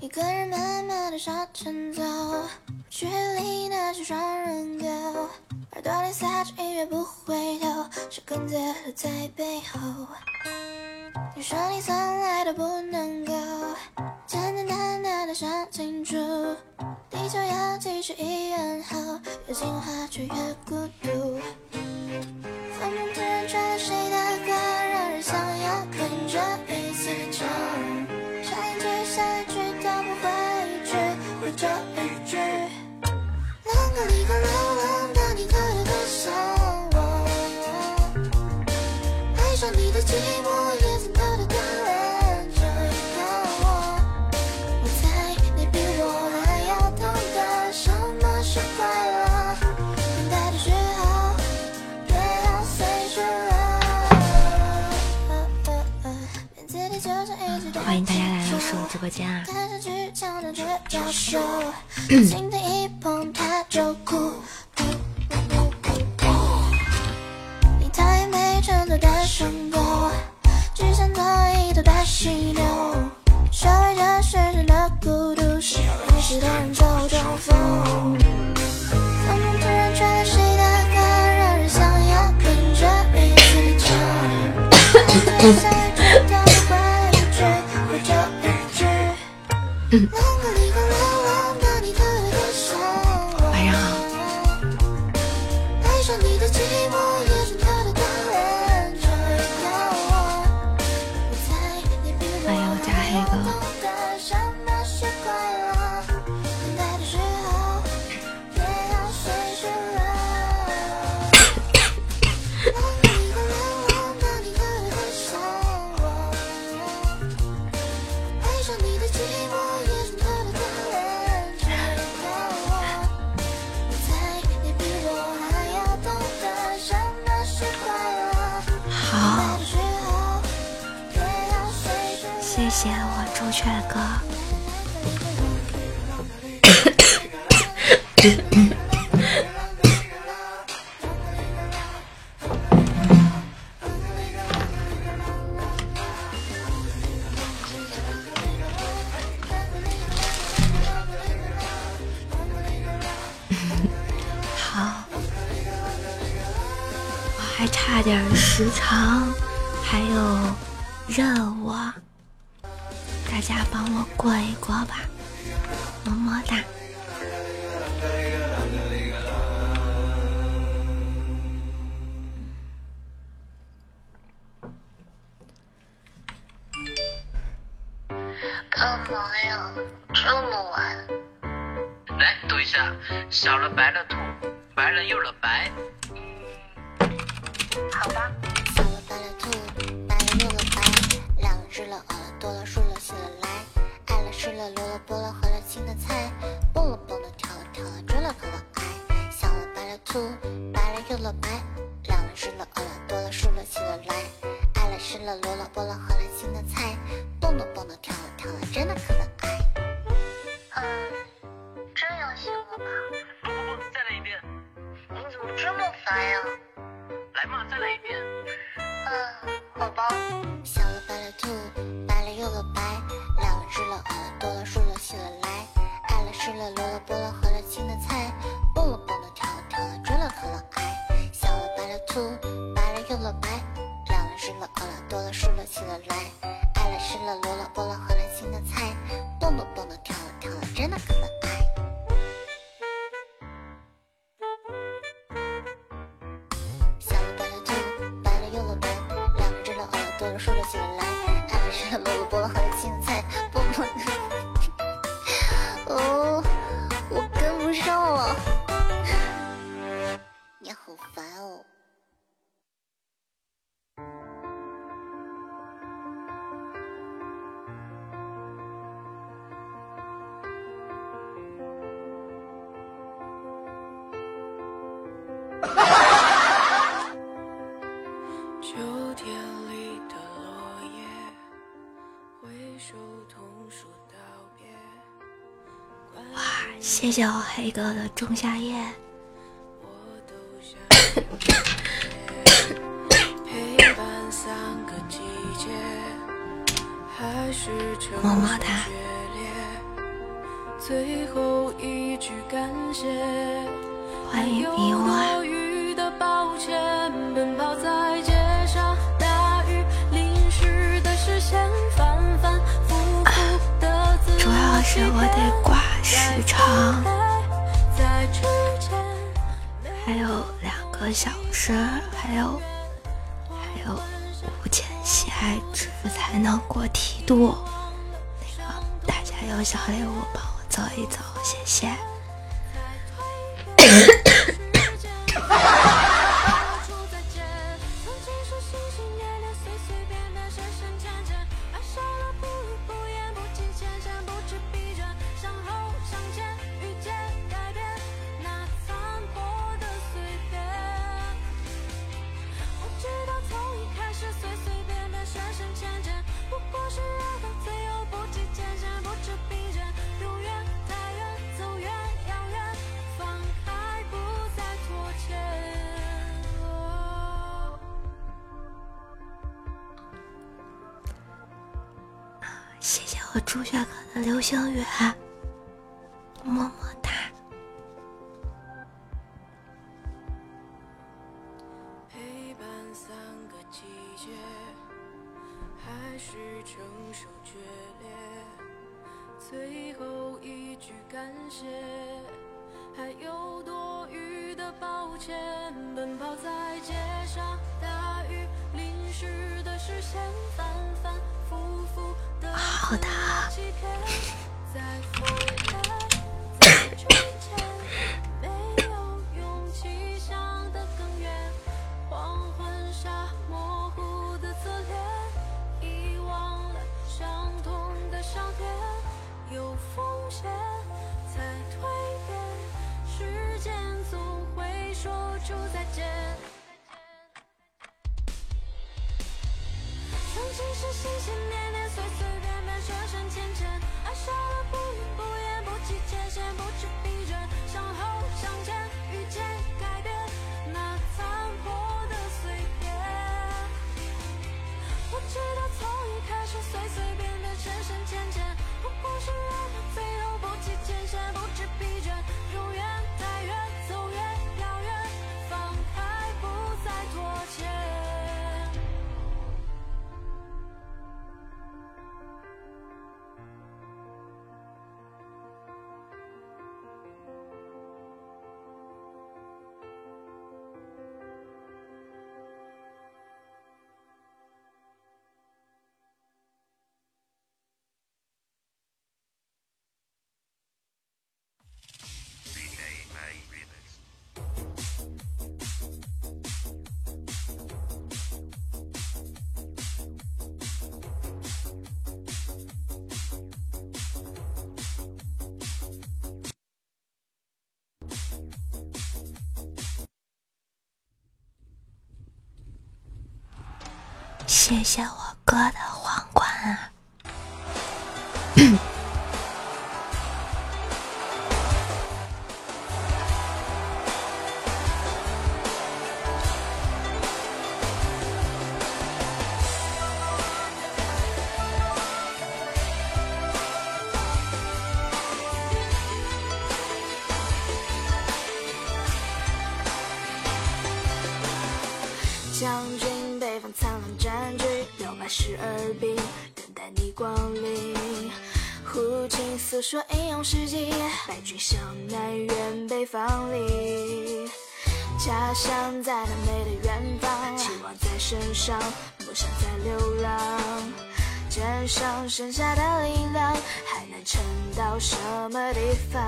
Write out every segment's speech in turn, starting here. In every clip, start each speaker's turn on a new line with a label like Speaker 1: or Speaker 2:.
Speaker 1: 一个人慢慢的向前走，距离那是双人狗，耳朵里塞着音乐不回头，是跟在在背后。你说你从来都不。我将去强。
Speaker 2: 谢谢我
Speaker 3: 黑哥的仲夏夜。么么哒。欢迎你我。主要是我得挂时长，还有两个小时，还有还有五千喜爱值才能过梯度。那个大家有小礼物帮我走一走，谢谢。谢江远。谢谢我哥的皇冠啊！
Speaker 4: 说英勇事迹，败军向南远北方里。家乡在那美的远方，期望在身上，梦想在流浪。肩上剩下的力量，还能撑到什么地方？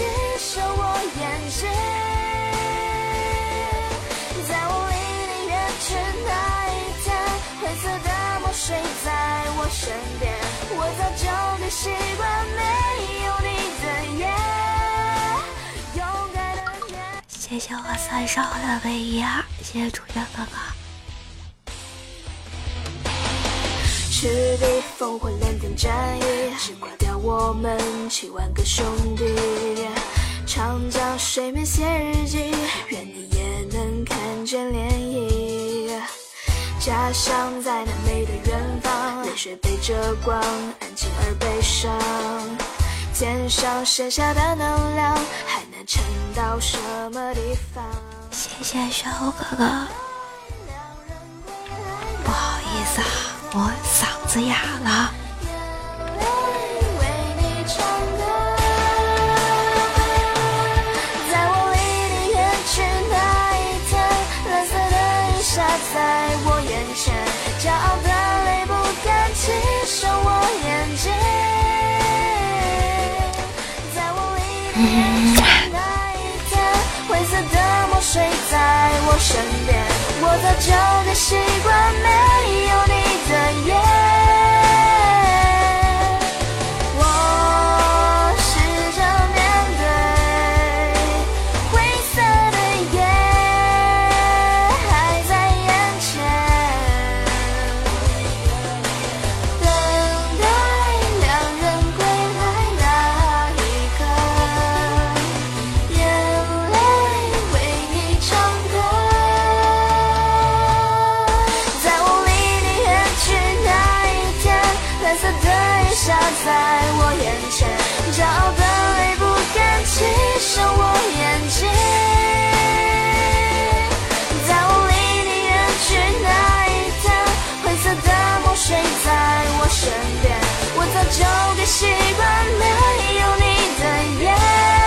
Speaker 4: 不敢继受我眼睛。在我离你远去那一天，灰色的墨水身边，我早就该习惯没有你的夜。勇敢的面。
Speaker 5: 谢谢我三少的唯一啊！谢谢主角哥哥。
Speaker 4: 赤壁烽火连天战役，我们七万个兄弟。长江水面写日记，愿你也能看见涟漪。家乡在那美的远方，泪水背着光，安静而悲伤。肩上剩下的能量，还能撑到什么地方？
Speaker 5: 谢谢小哥哥。不好意思啊，我嗓子哑了。
Speaker 4: 我身边，我早就该习惯没有你的夜。
Speaker 5: 就
Speaker 6: 该习惯没有你的
Speaker 7: 夜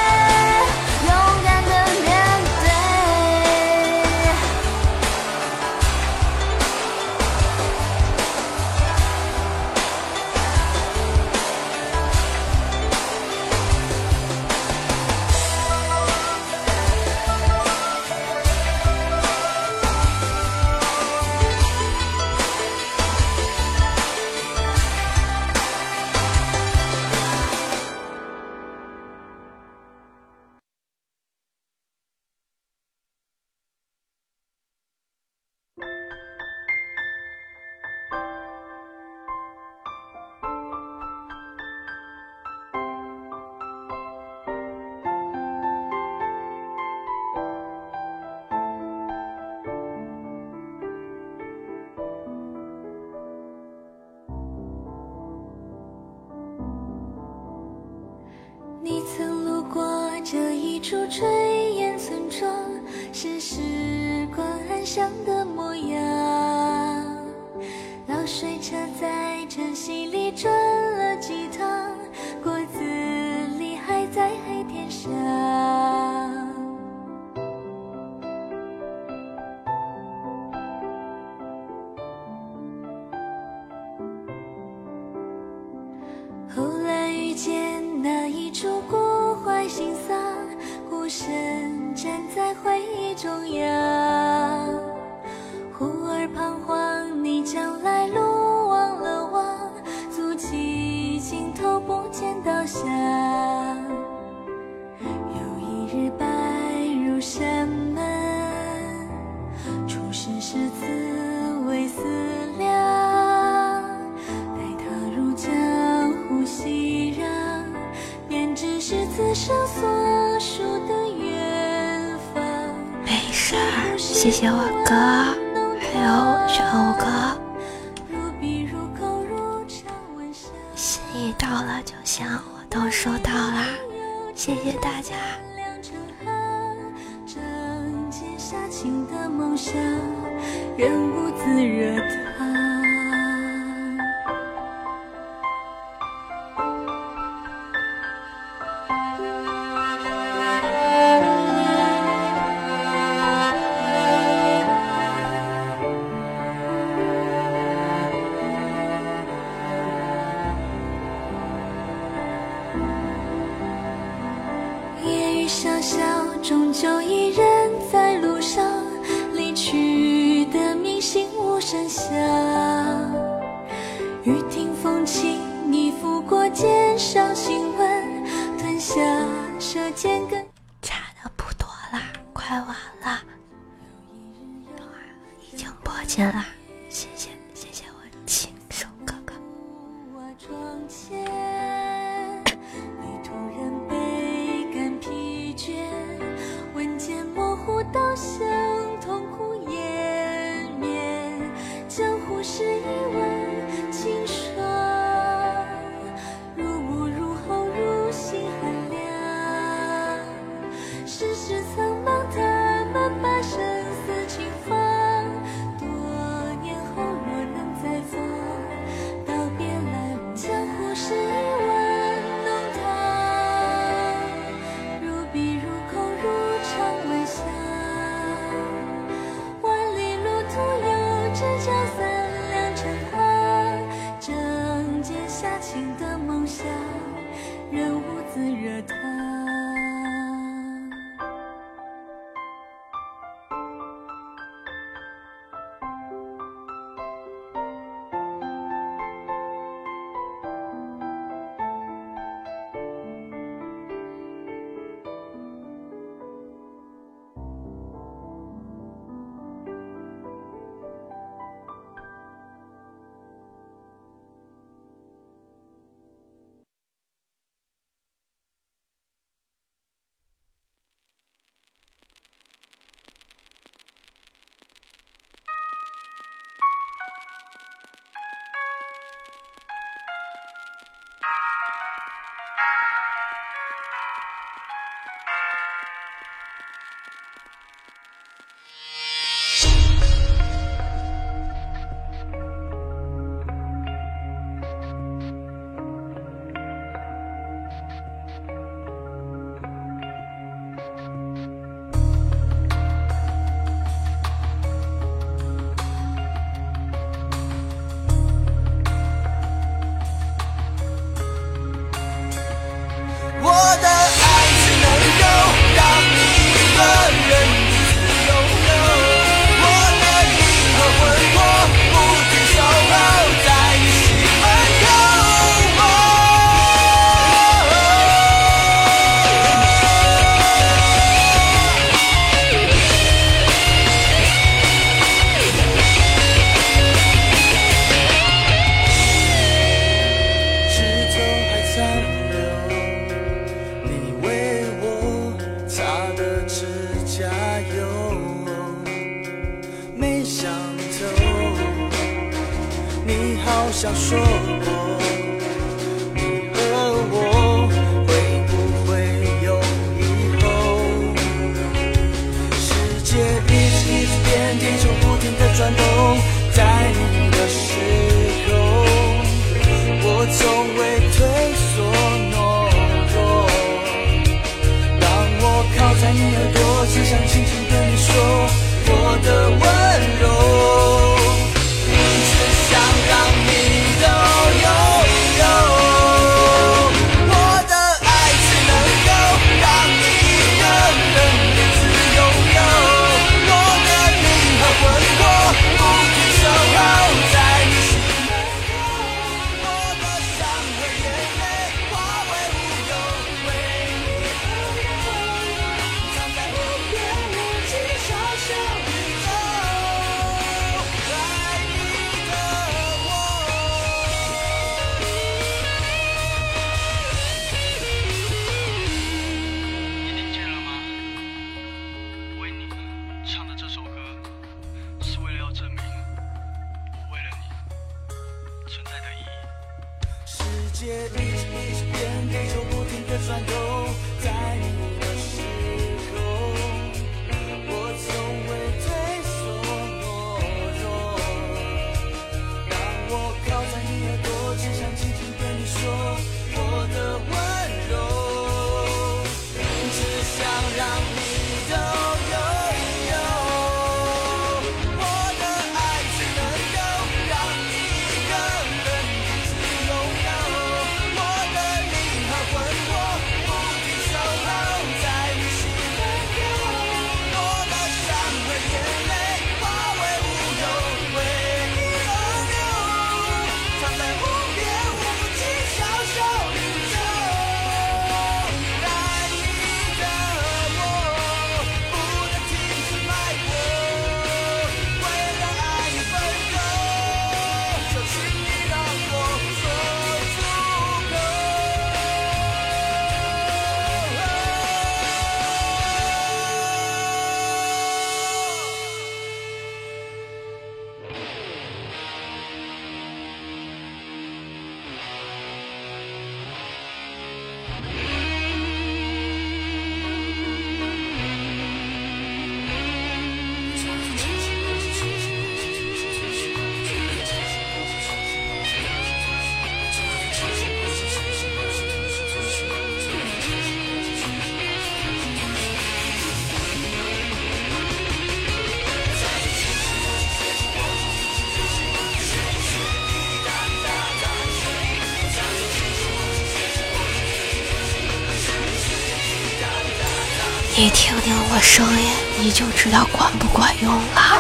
Speaker 7: 就知道管不管用了。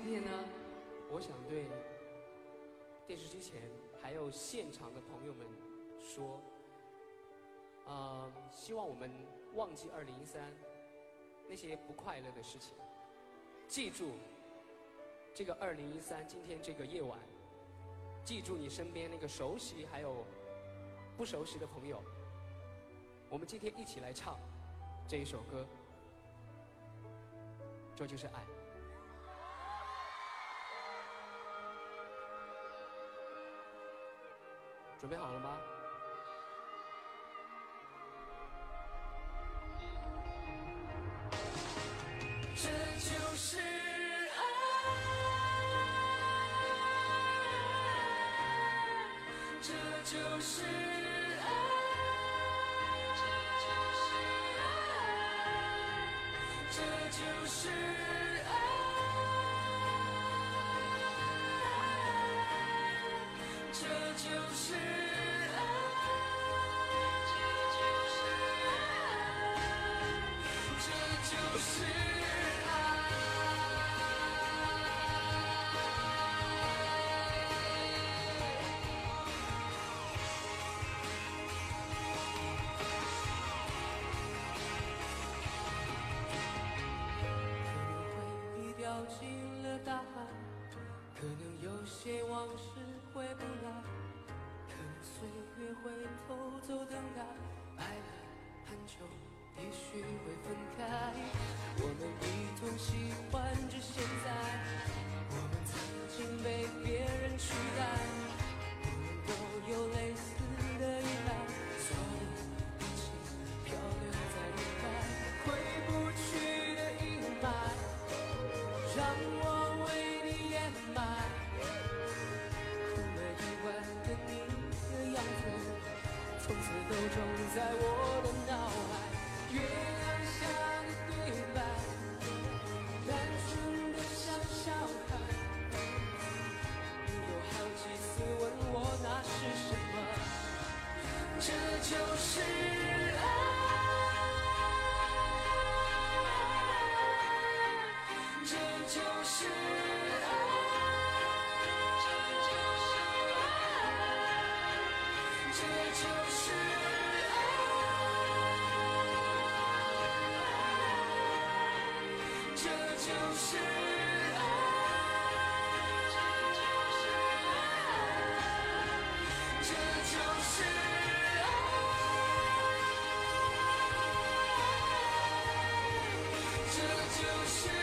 Speaker 3: 今天呢，我想对电视机前还有现场的朋友们说，呃，希望我们忘记二零一三那些不快乐的事情，记住这个二零一三今天这个夜晚，记住你身边那个熟悉还有不熟悉的朋友，我们今天一起来唱这一首歌，这就是爱。准备好了吗？
Speaker 8: 是爱，可能
Speaker 3: 回忆掉进了大海，可能有些往事回不来，可能岁月会偷走等待，爱了很久。也许会分开。我们一同喜欢着现在，我们曾经被别人取代，我们都有类似的依赖，所以一起漂流在人海，回不去的阴霾。让我为你掩埋，哭了一晚的你的样子，从此都种在我这就是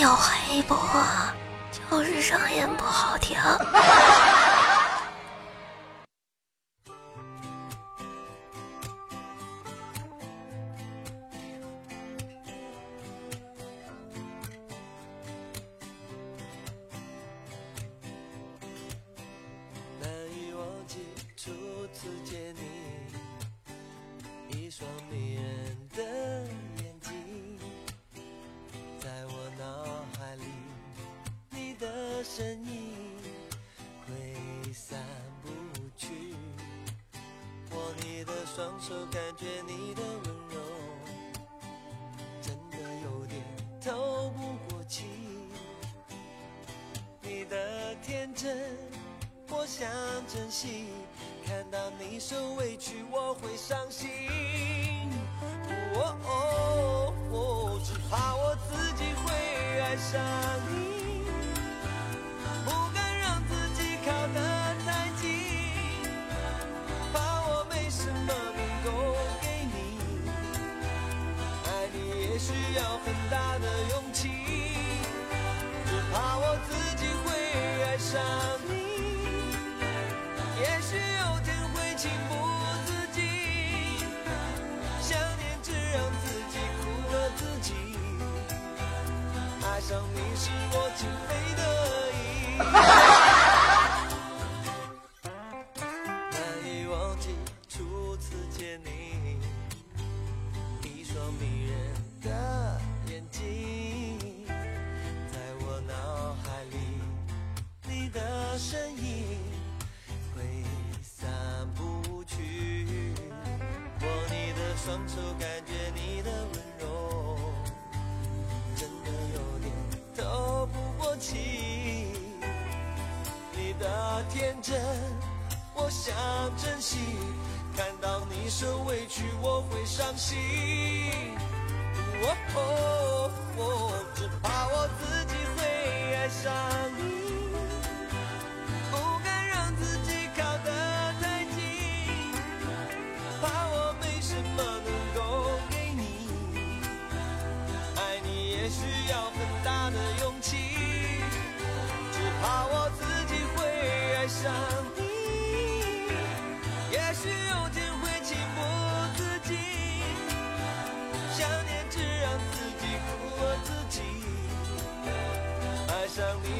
Speaker 6: 有黑播，就是声音不好听。
Speaker 9: 就感觉你的温柔真的有点透不过气你的天真我想珍惜看到你受委屈我会伤心哦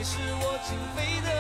Speaker 9: 你
Speaker 6: 是我最美的。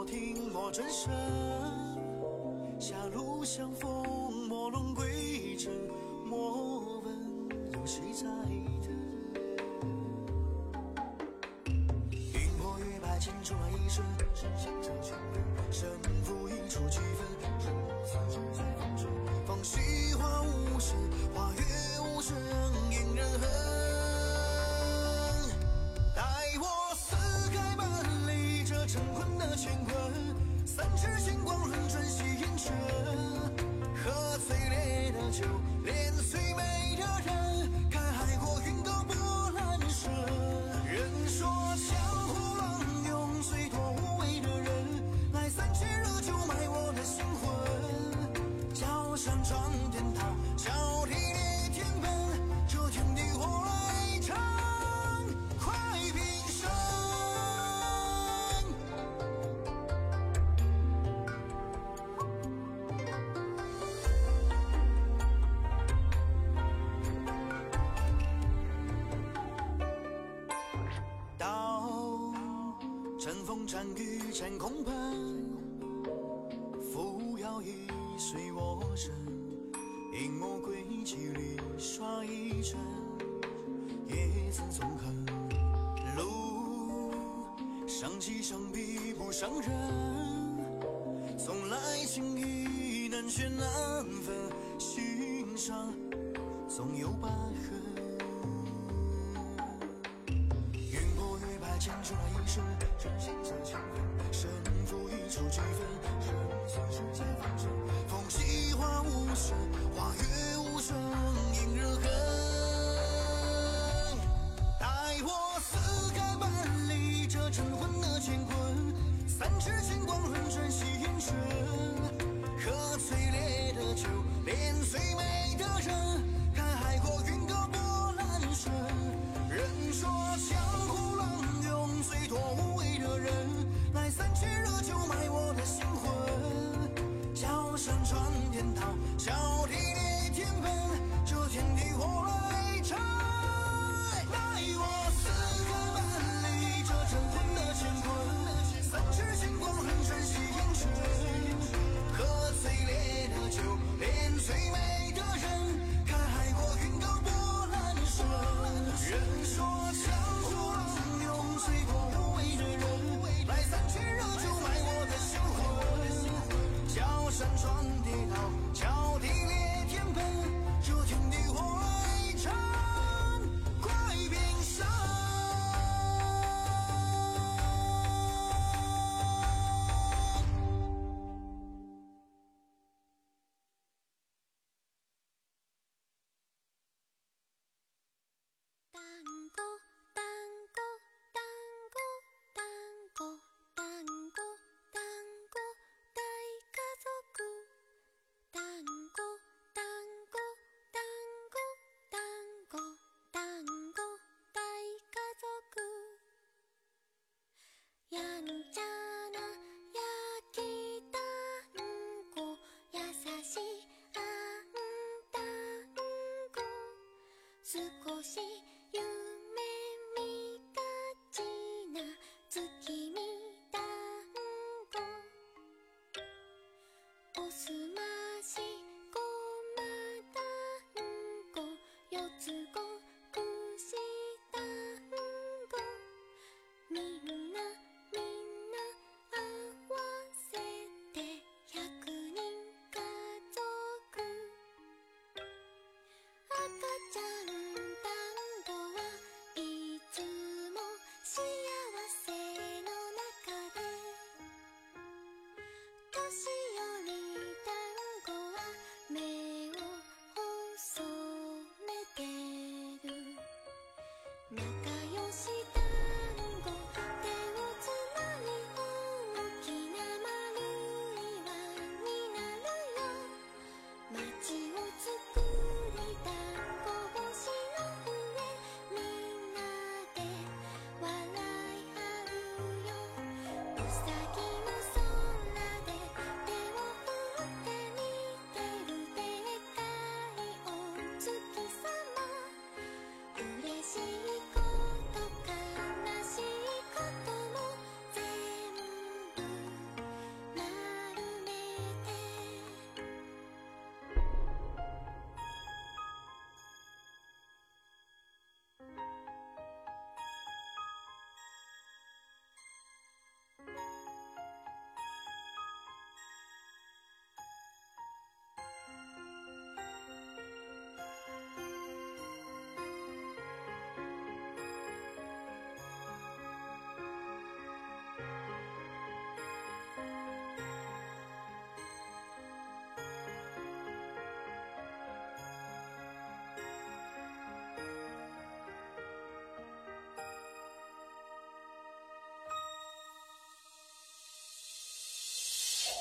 Speaker 6: 我听，我转身。
Speaker 10: 战与战空盆，扶摇一随我身，引魔归几里耍一阵，也曾纵横。路上几场比不上人，从来情意难却难分，心上总有疤痕。破月白牵出那一生，真心色情分，胜负一触即分，生死世间方针，风起花无声，花月无声，引人恨。待我撕开万里这尘魂的乾坤，三尺金光轮转星辰，喝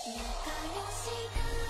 Speaker 11: 仲良しく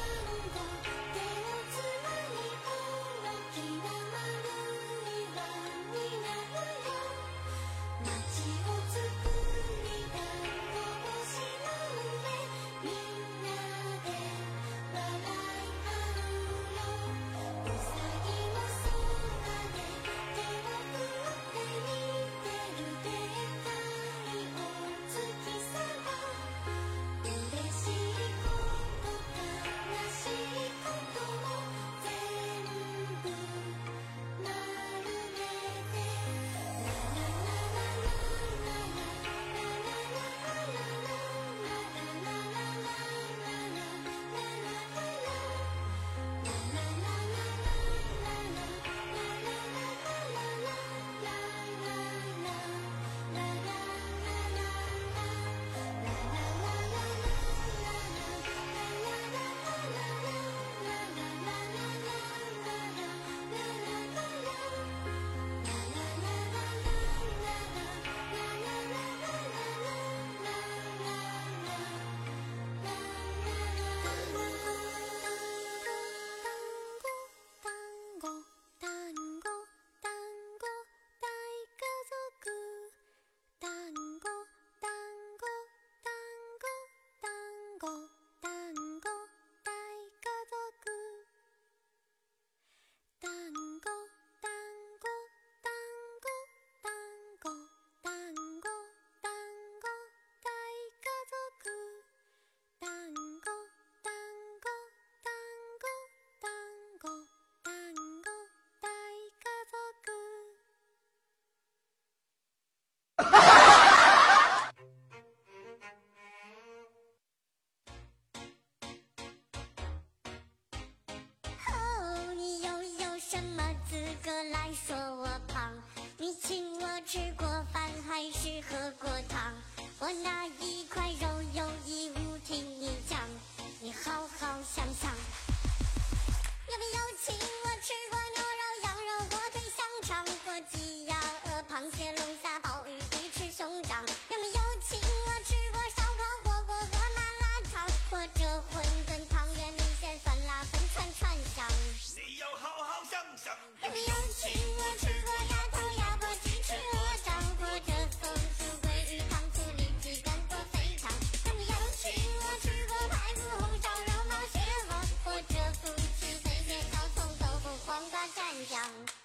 Speaker 11: 蘸酱？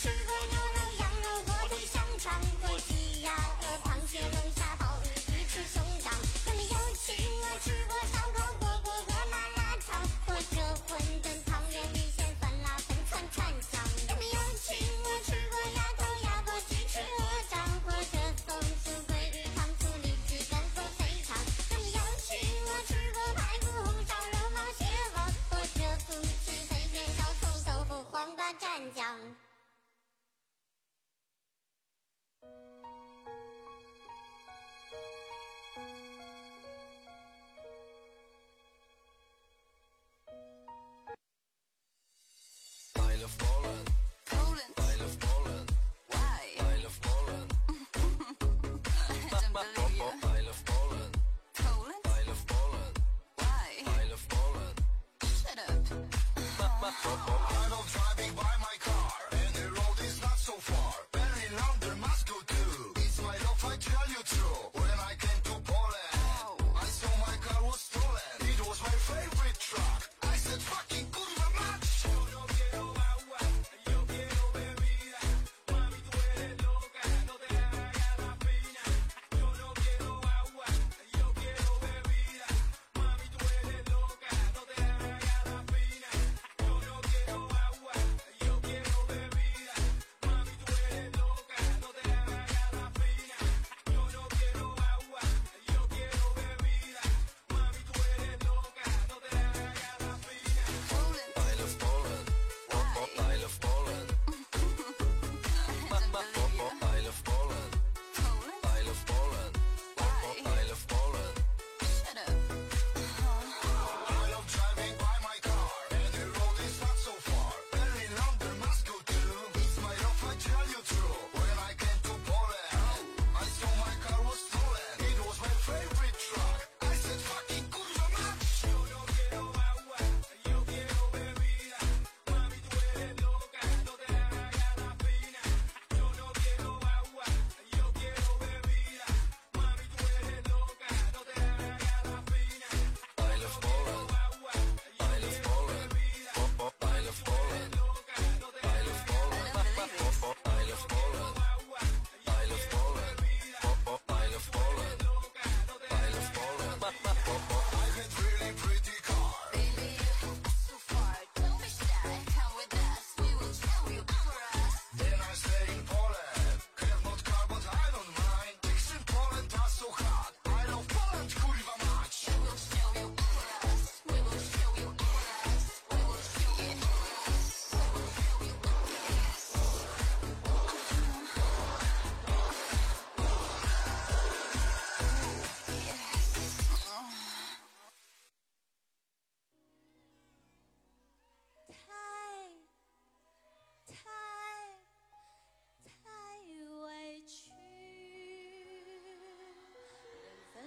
Speaker 11: 有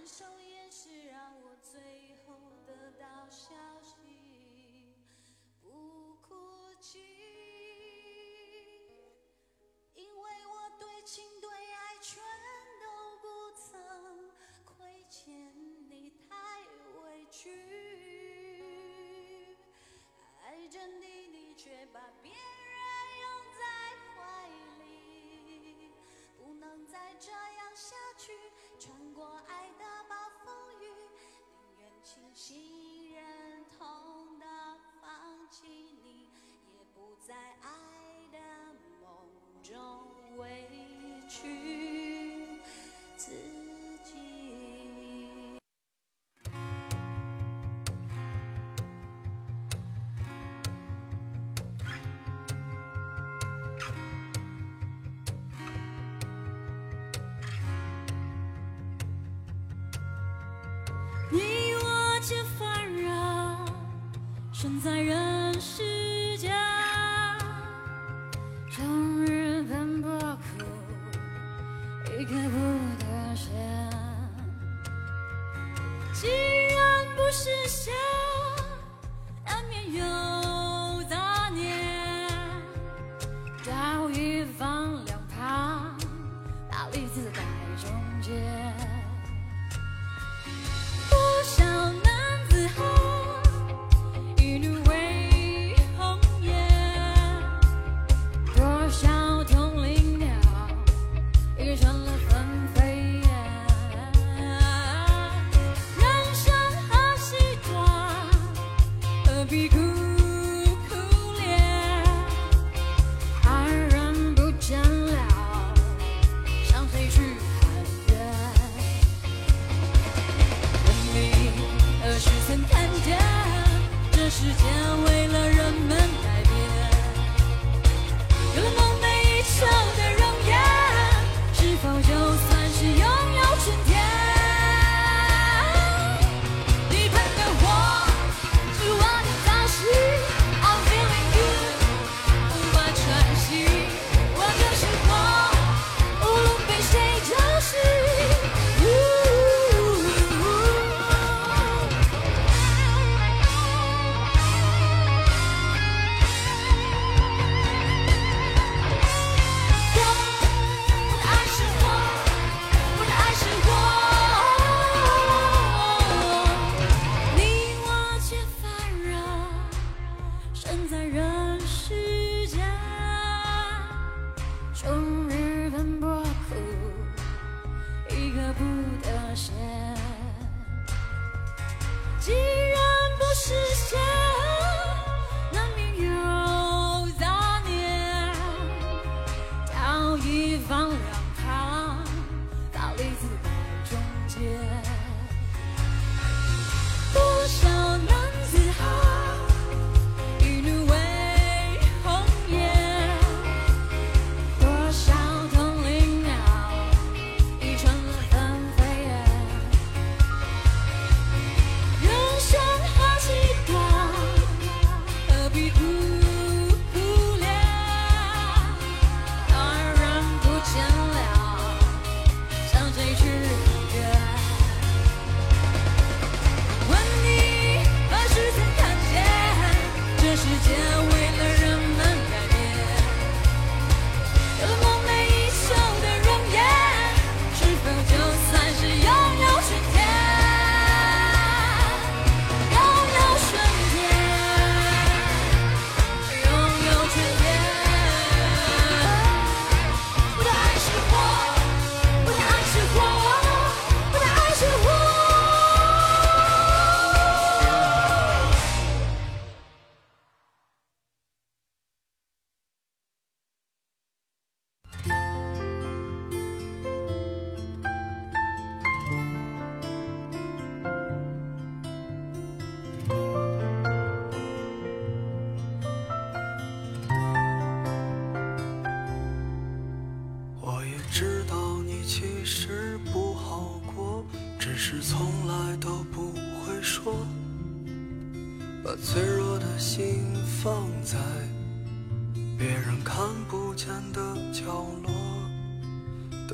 Speaker 11: 连分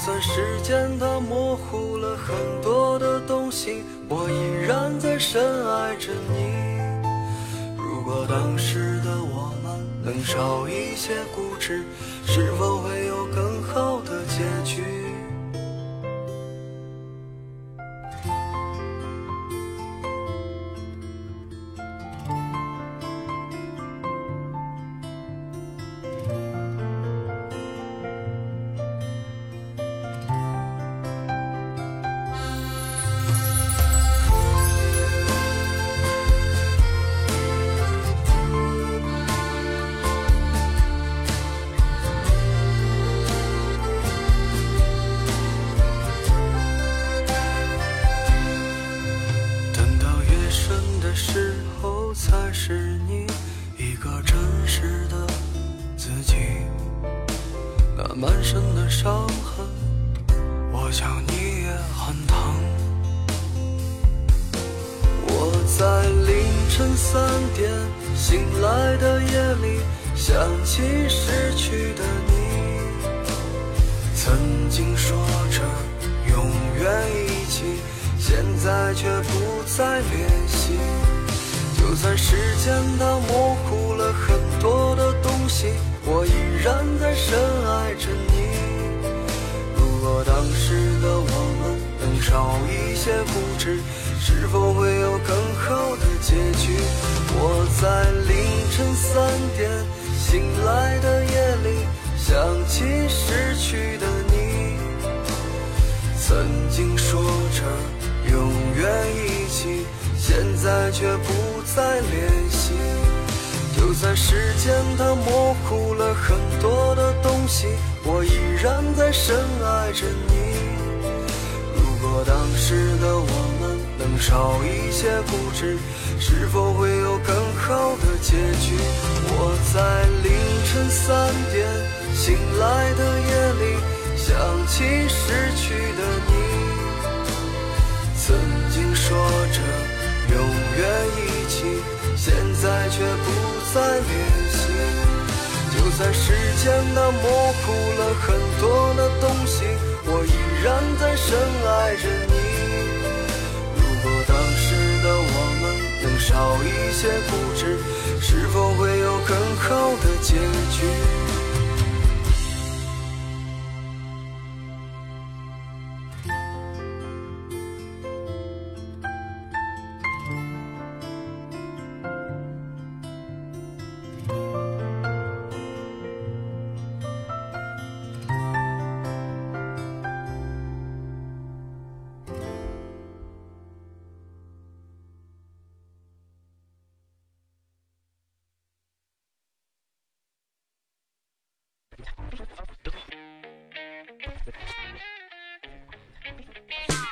Speaker 6: 就算时间它模糊了很多的东西，我依然在深爱着你。如果当时的我们能少一些固执，是否？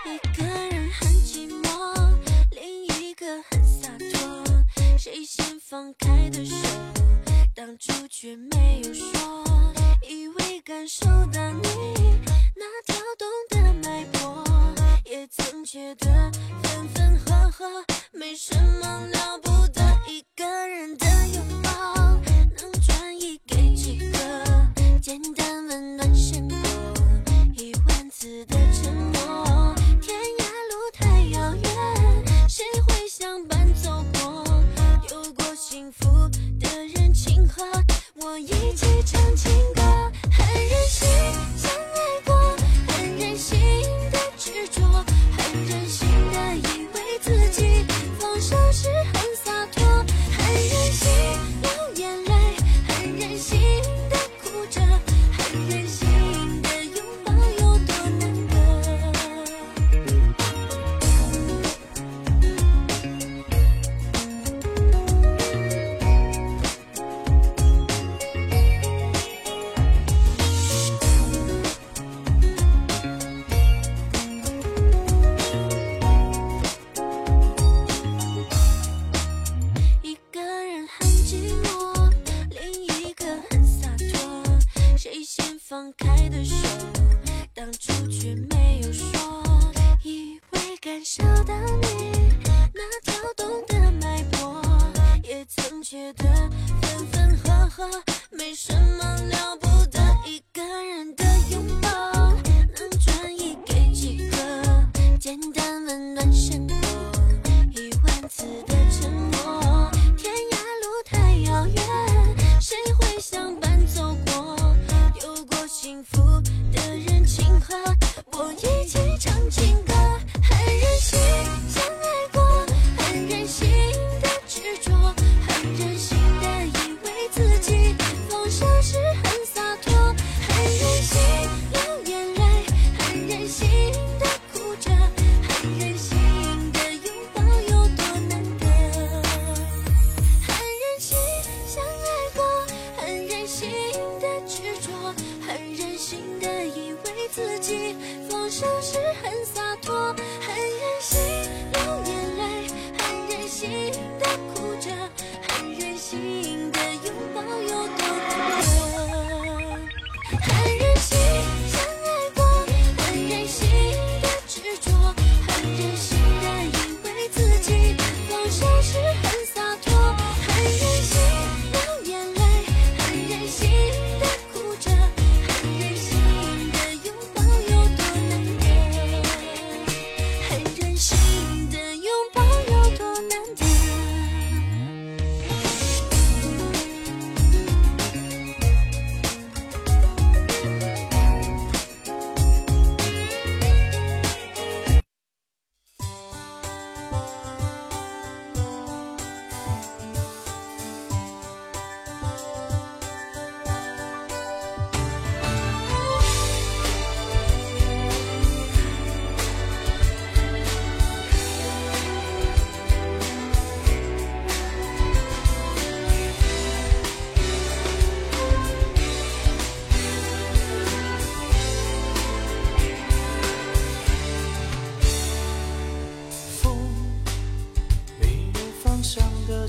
Speaker 6: 一
Speaker 12: 个人很寂寞，另一个很洒脱。谁先放开的手，当初却没有说，以为感受到你那跳动的脉搏，也曾觉得分分合合没什么。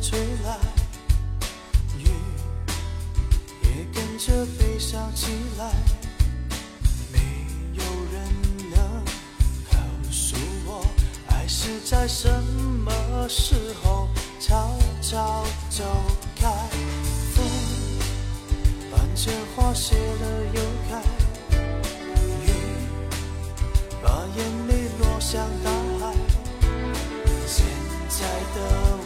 Speaker 6: 吹来雨也跟着悲伤起来没有人能告诉我爱是在什么时候悄悄走开风伴着花谢了又开雨把眼泪落向大海现在的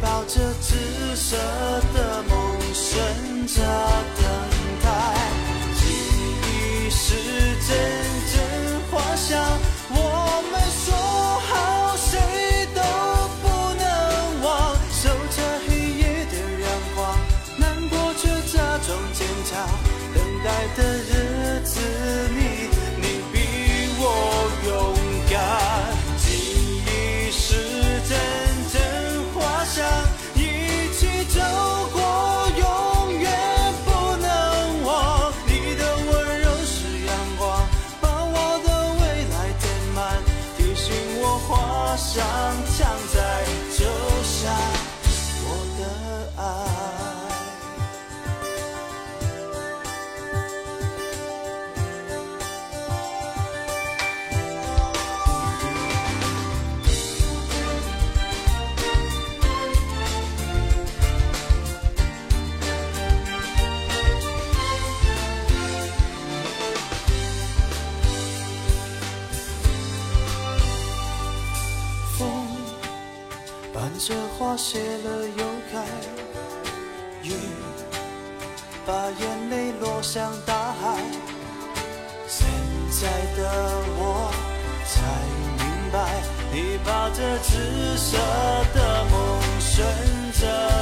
Speaker 6: 抱着紫色的梦选择的的我才明白，你把这紫色的梦选择。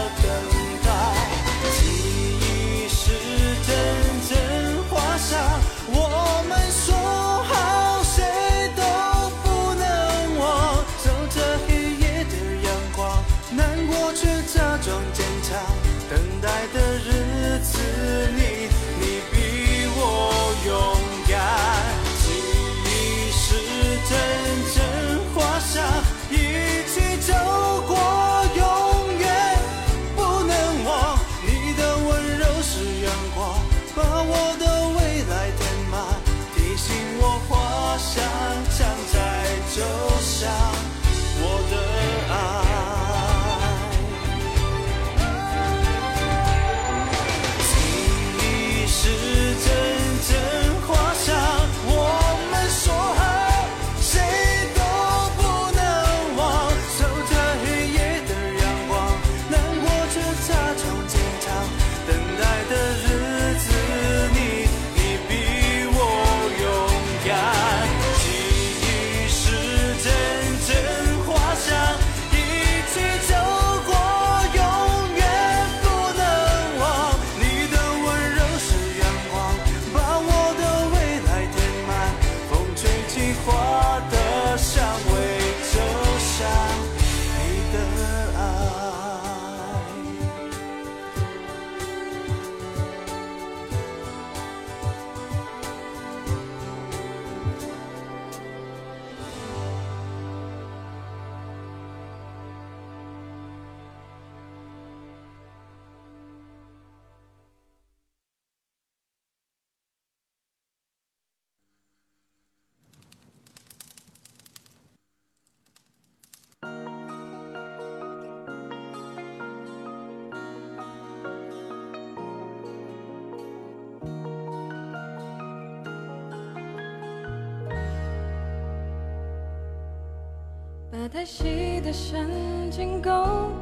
Speaker 13: 把太细的神经勾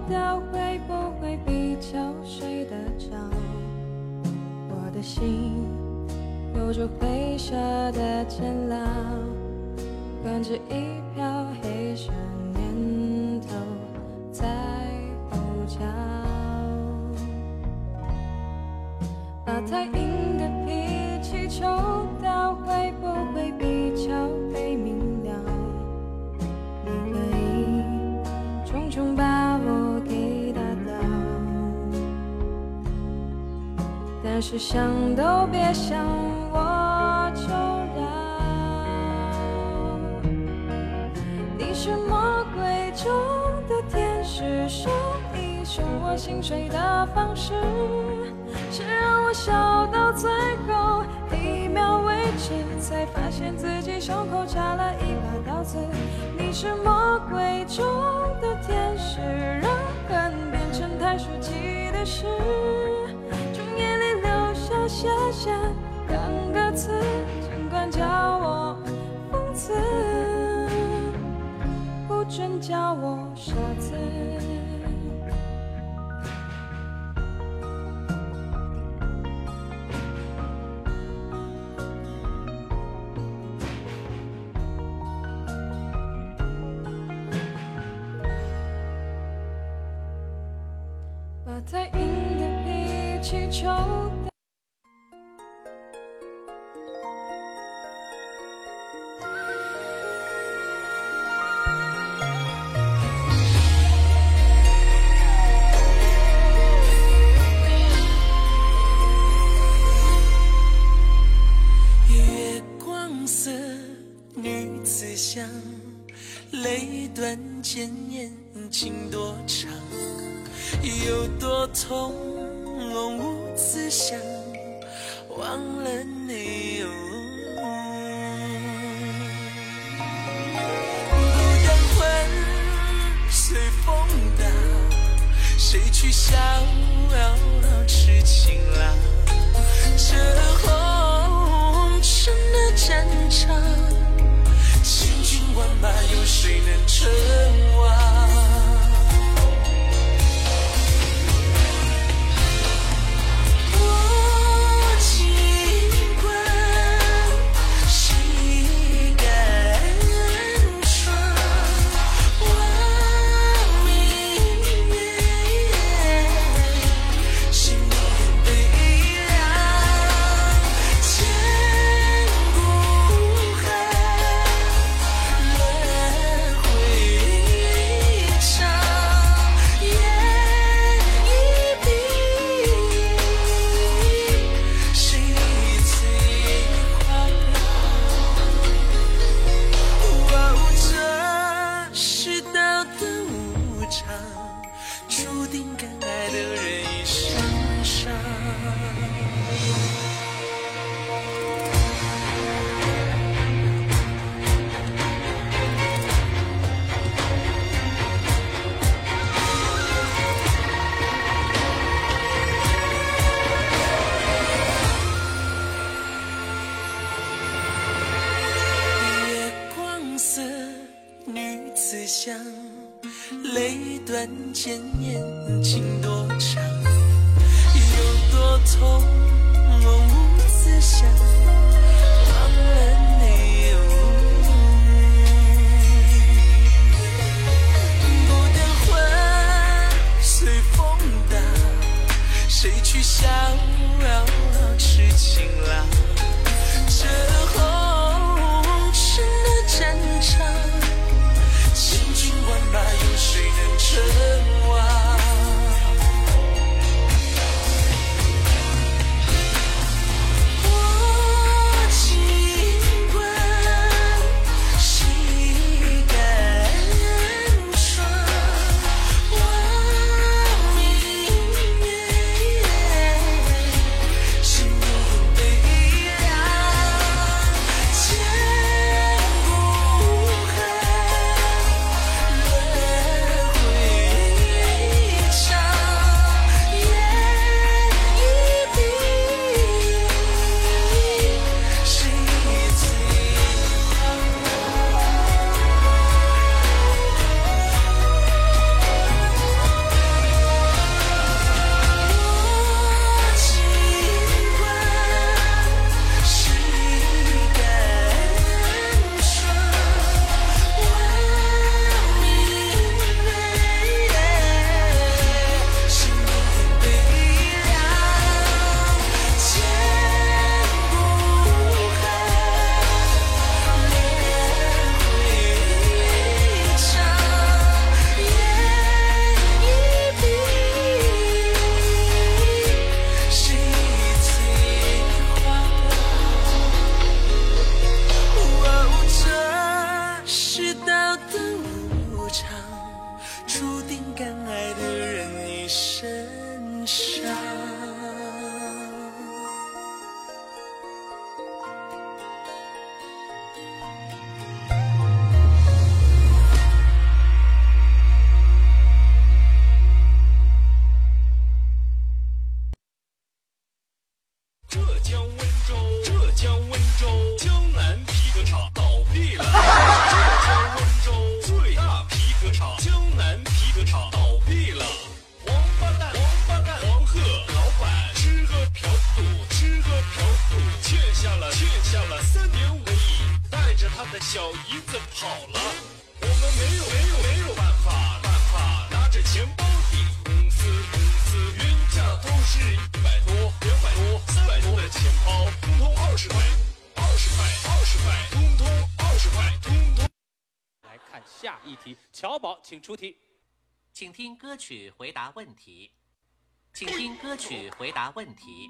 Speaker 13: 掉，会不会比较睡得着？我的心有着灰色的监牢，关着一票黑色是想都别想我求饶。你是魔鬼中的天使，手一凶我心碎的方式，是让我笑到最后一秒为止，才发现自己胸口插了一把刀子。你是魔鬼中的天使，让恨变成太熟悉的事，谢谢两个字，尽管叫我讽刺。不准叫我
Speaker 6: 泪断剑眼情多长，有多痛我无思想，忘了你哦。孤单魂随风荡，谁去逍遥痴情郎？
Speaker 14: 请出题。
Speaker 15: 请听歌曲回答问题。请听歌曲回答问题。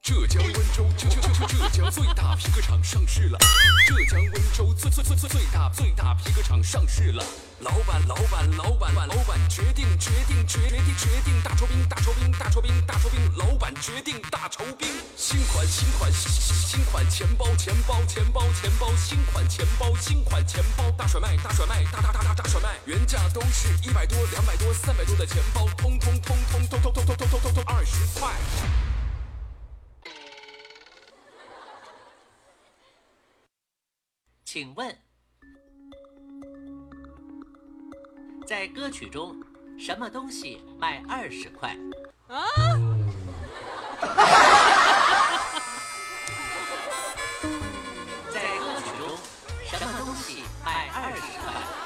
Speaker 16: 浙江温州，浙浙浙浙江最大皮革厂上市了。浙江温州最最最最最大最大皮革厂上市了。老板老板老板老板决定决定决定决定大酬宾大酬宾大酬宾大酬宾，老板决定大酬宾。新款新款新新款钱包钱包钱包钱包新款钱包新款钱包大甩卖大甩卖大大大大大甩卖，原价都是一百多两百多三百多的钱包，通通通通通通通通通通通二十块。
Speaker 15: 请问，在歌曲中，什么东西卖二十块？
Speaker 3: 啊！
Speaker 15: 在歌曲中，什么东西卖二十块？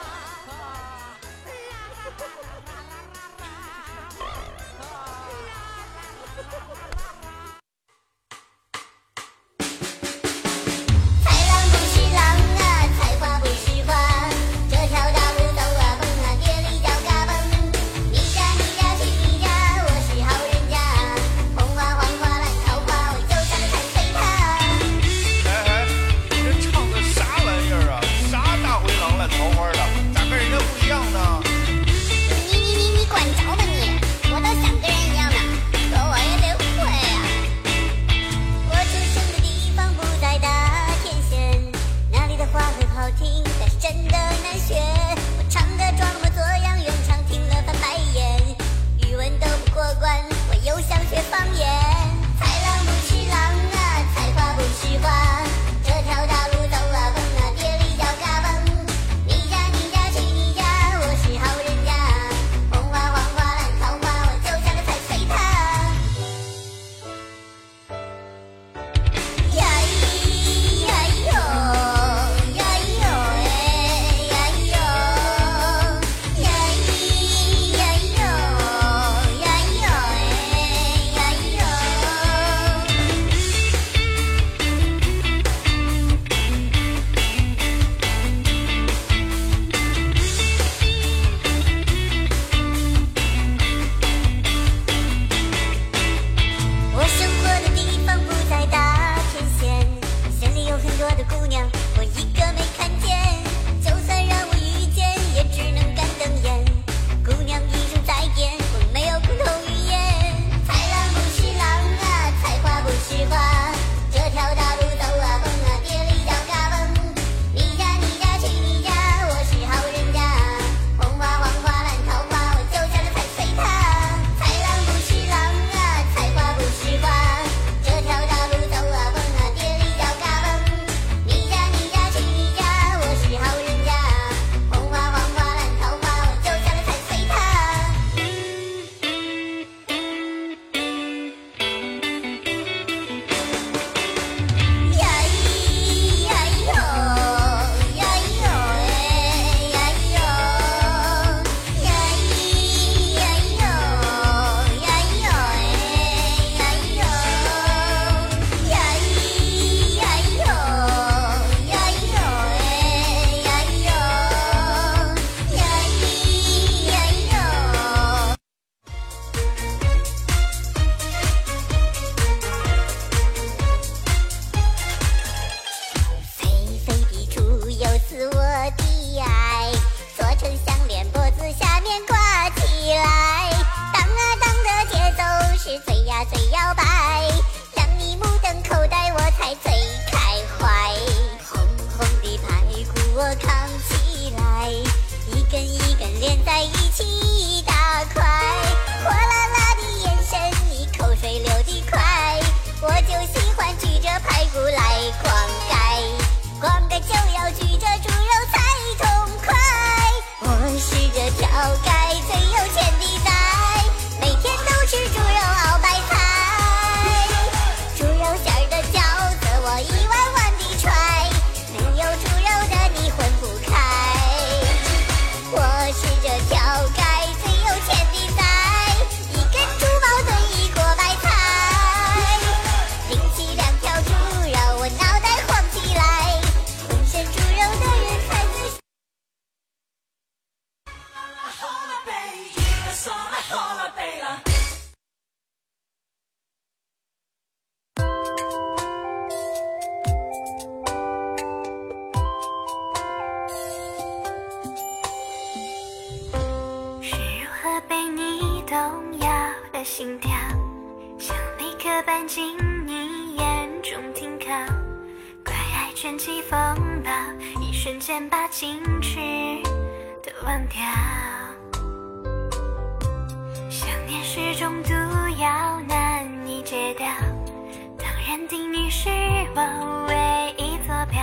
Speaker 4: 我
Speaker 12: 唯一坐标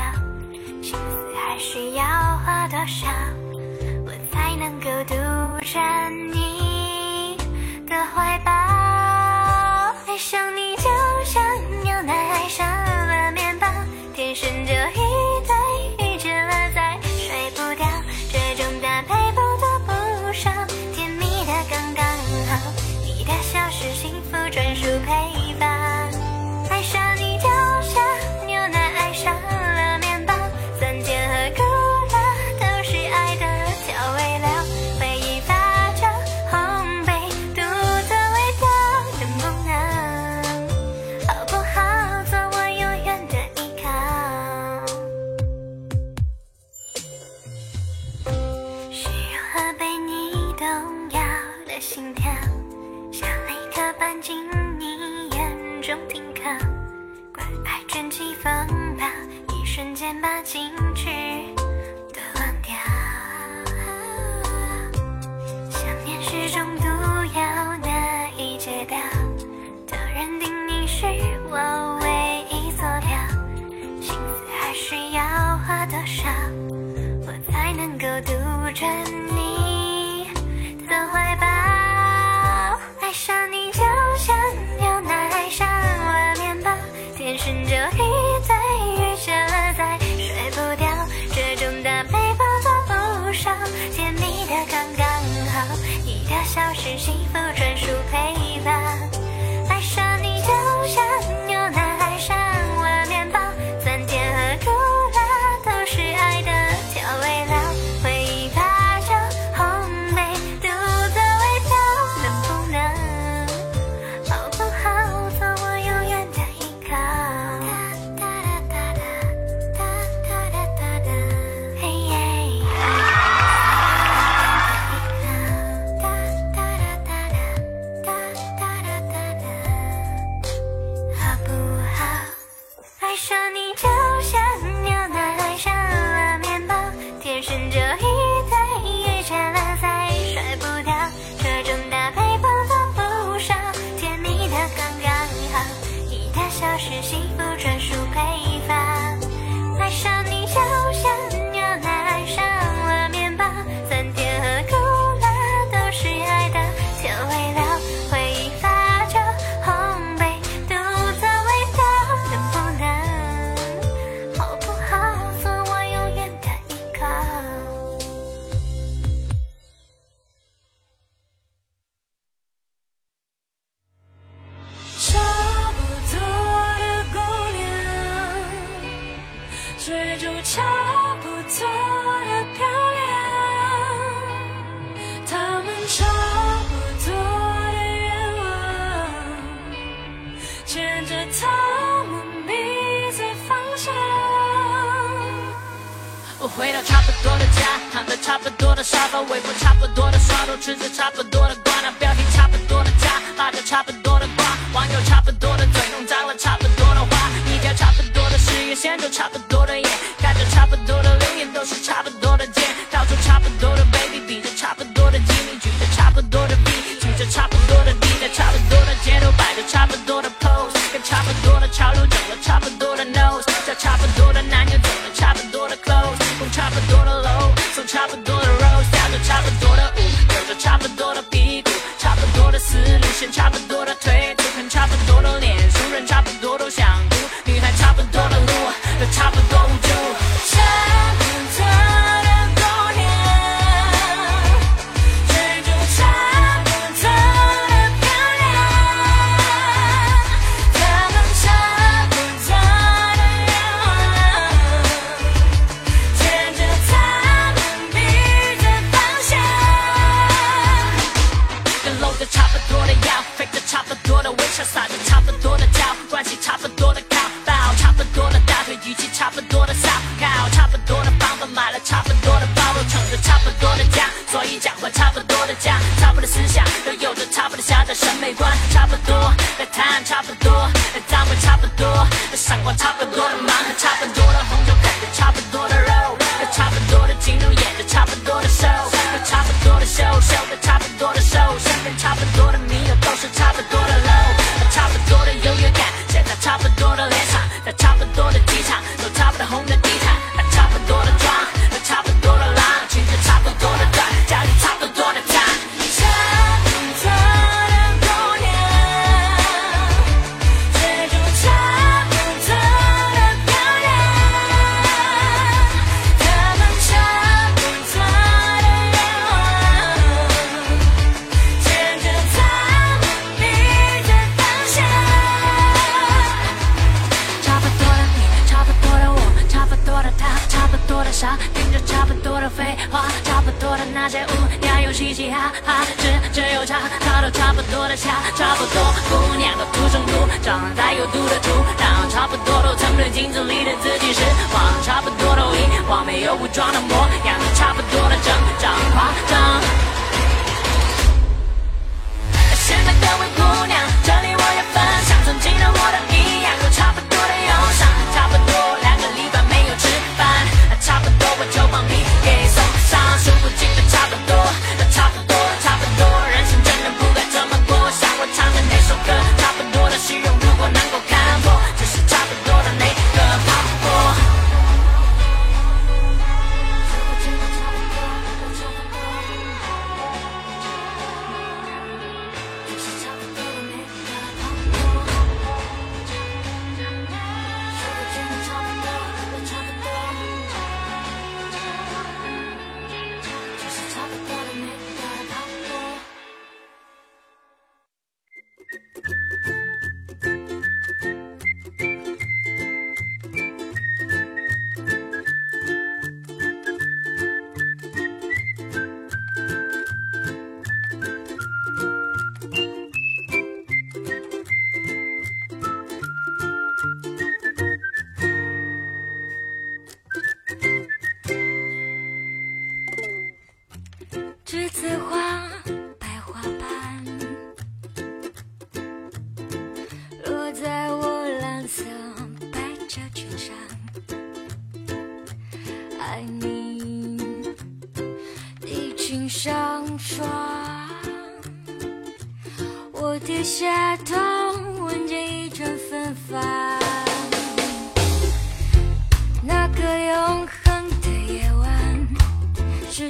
Speaker 12: 心思还需要花多少。
Speaker 17: 静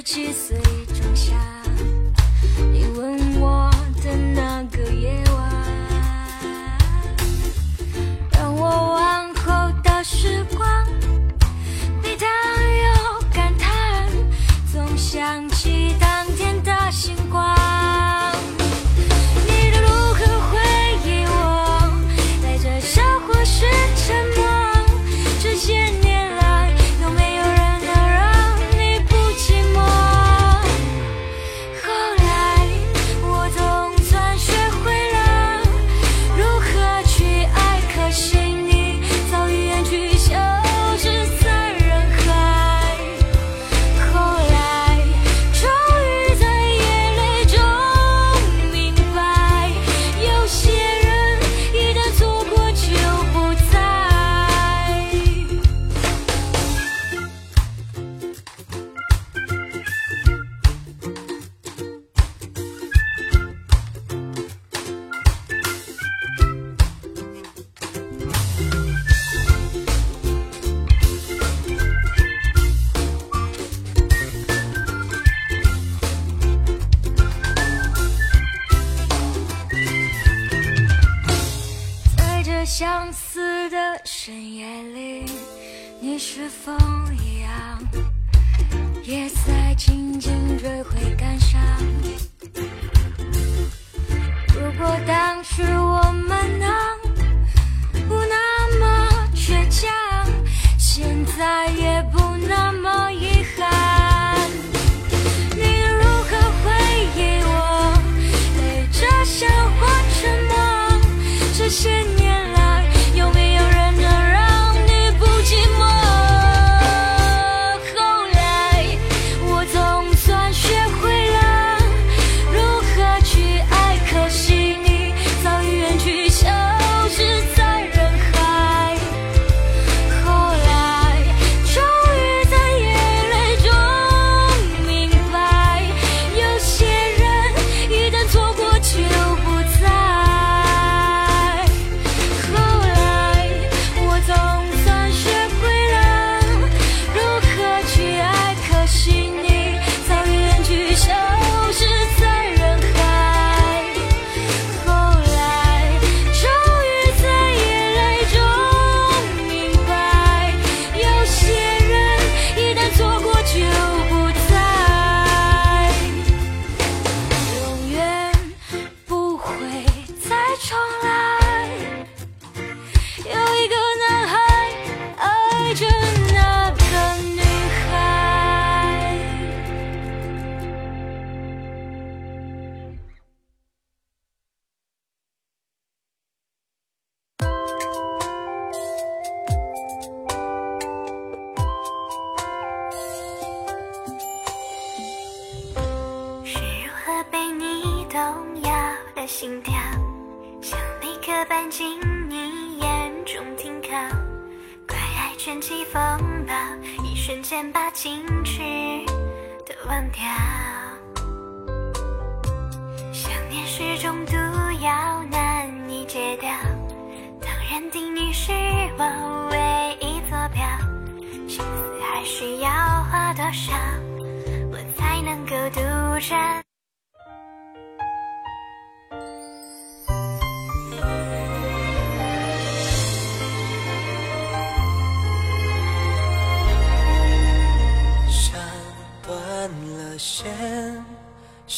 Speaker 17: 十岁仲夏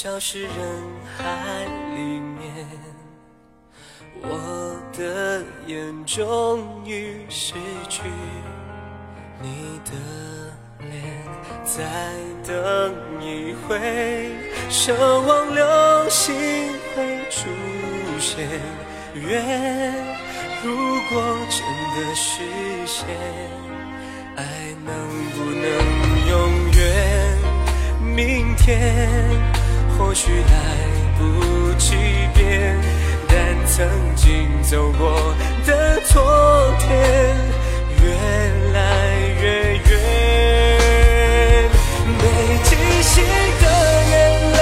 Speaker 17: 消失人海里
Speaker 6: 面我的眼终于失去你的脸再等一回奢望流星会出现。愿如果真的实现爱能不能永远明天？或许来不及变，但曾经走过的昨天，越来越远。被惊醒的眼泪。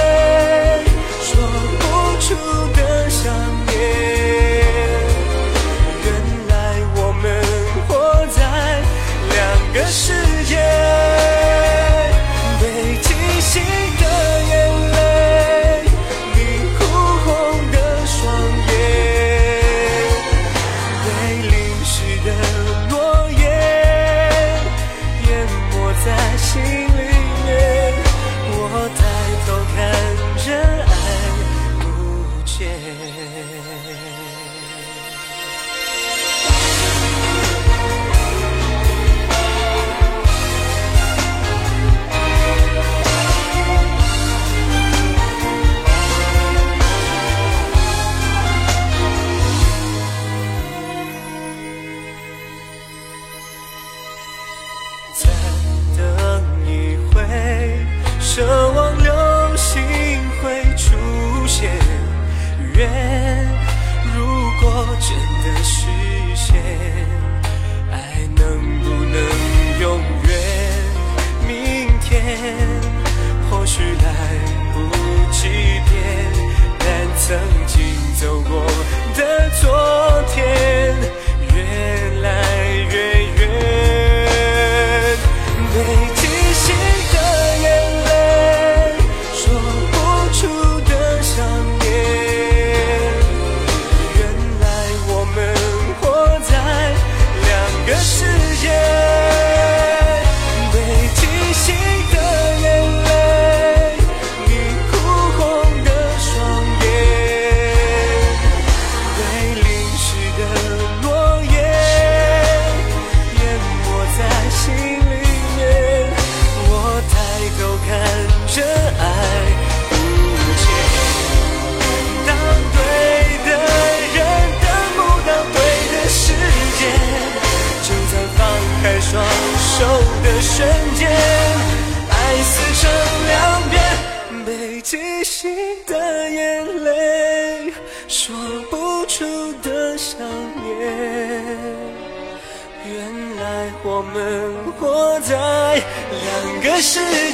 Speaker 18: 是。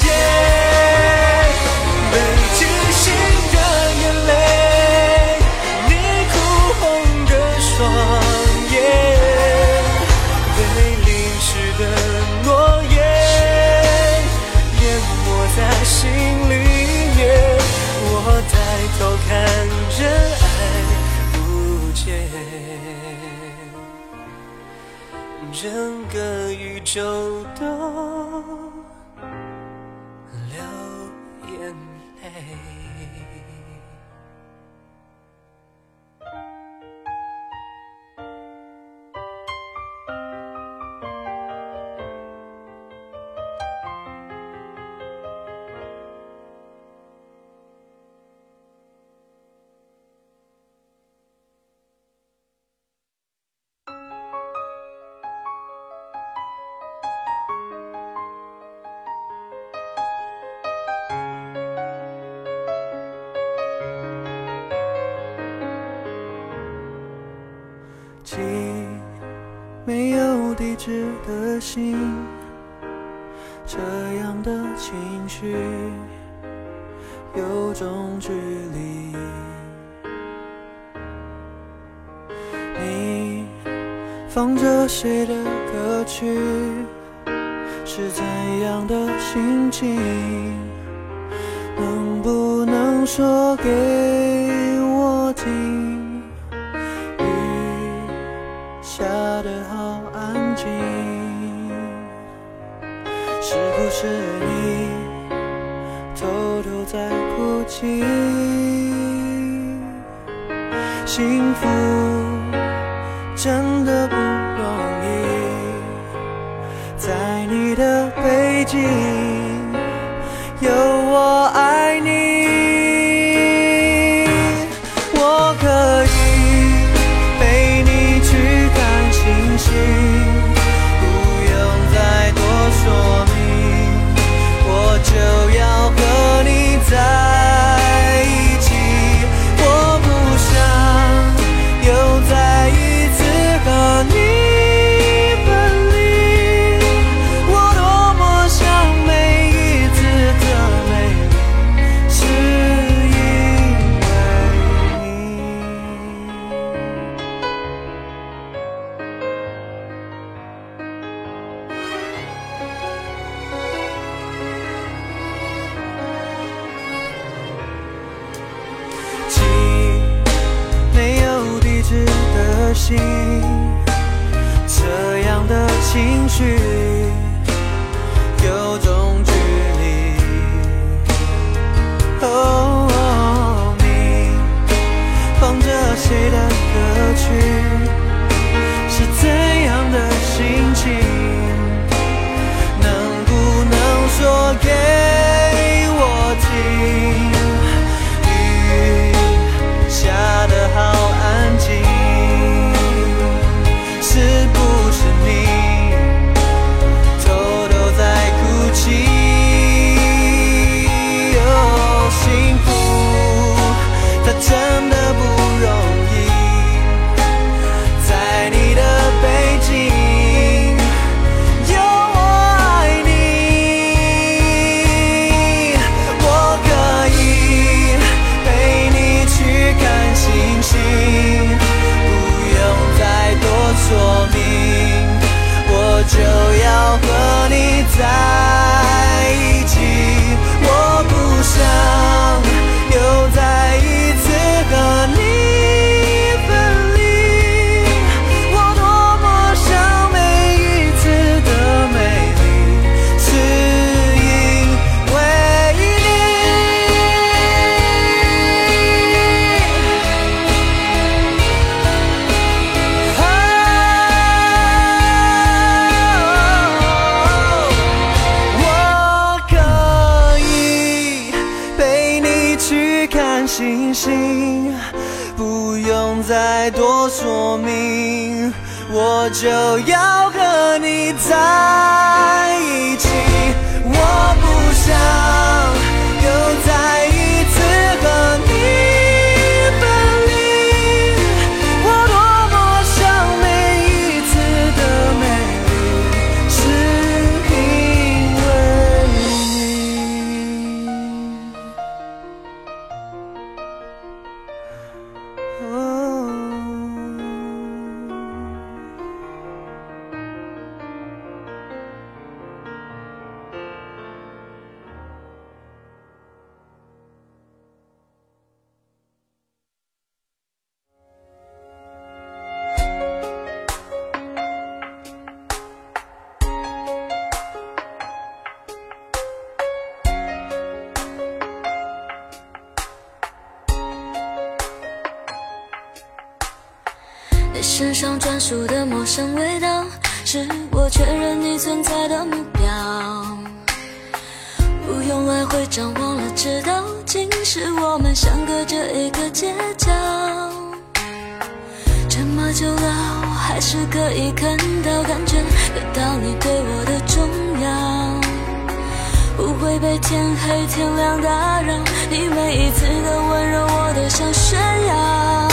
Speaker 18: 理智的心，这样的情绪有种距离。你放着谁的歌曲？是怎样的心情？能不能说给？
Speaker 6: she 香味道是我确认你存在的目标不用来回张望了知道
Speaker 12: 今世我们相隔着一个街角这么久了我还是可以看到感觉得到你对我的重要不会被天黑天亮打扰你每一次的温柔我都想炫耀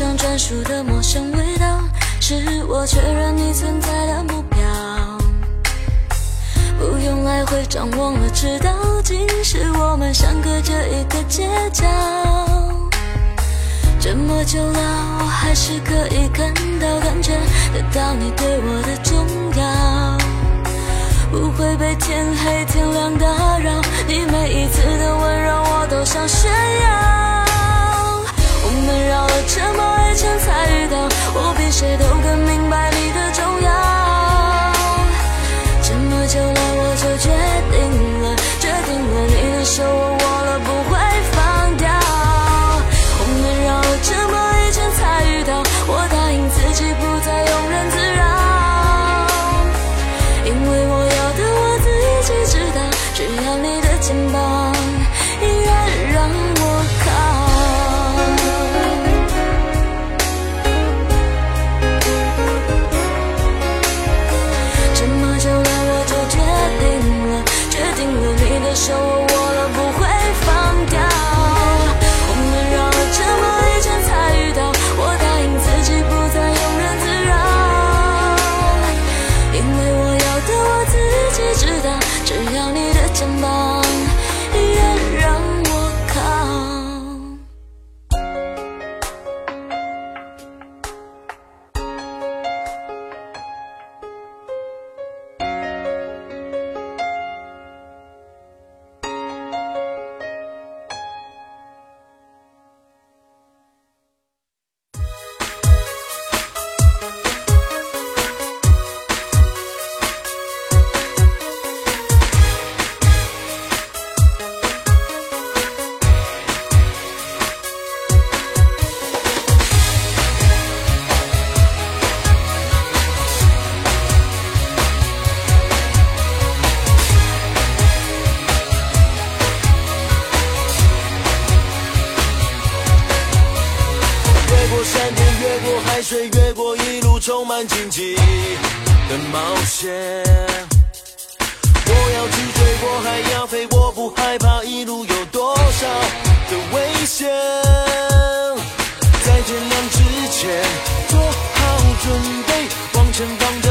Speaker 12: 上专属的陌生味道是我确认你存在的目标不用来回张望了知道今世我们相隔着一个街角这么久了我还是可以看到感觉得到你对我
Speaker 6: 的重要不会被天黑天亮打扰你每一次的温柔我都想炫耀我们绕了这么一圈才遇到我比谁都更明白你的重要这么久了我就决定了决定了你的手我握水越过一路充满荆棘的冒险我要去追我还要飞我不害怕一路有多少的危险在天亮之前做好准备往前方的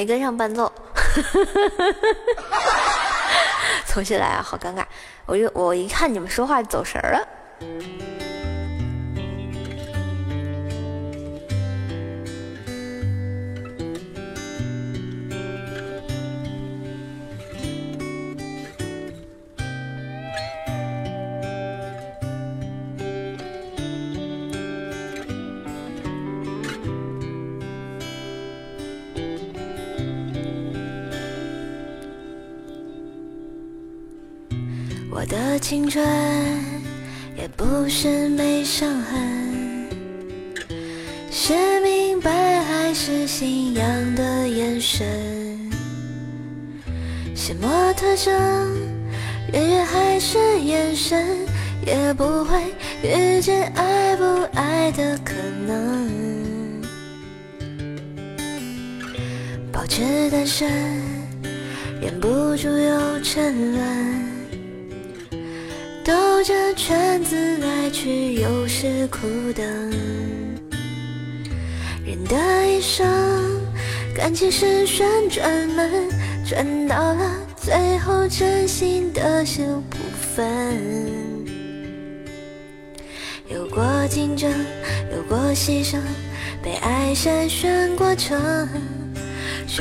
Speaker 12: 没
Speaker 6: 跟上伴
Speaker 17: 奏，哈哈哈，重新来
Speaker 19: 啊，好尴尬，我一我一看你们说话就走神了。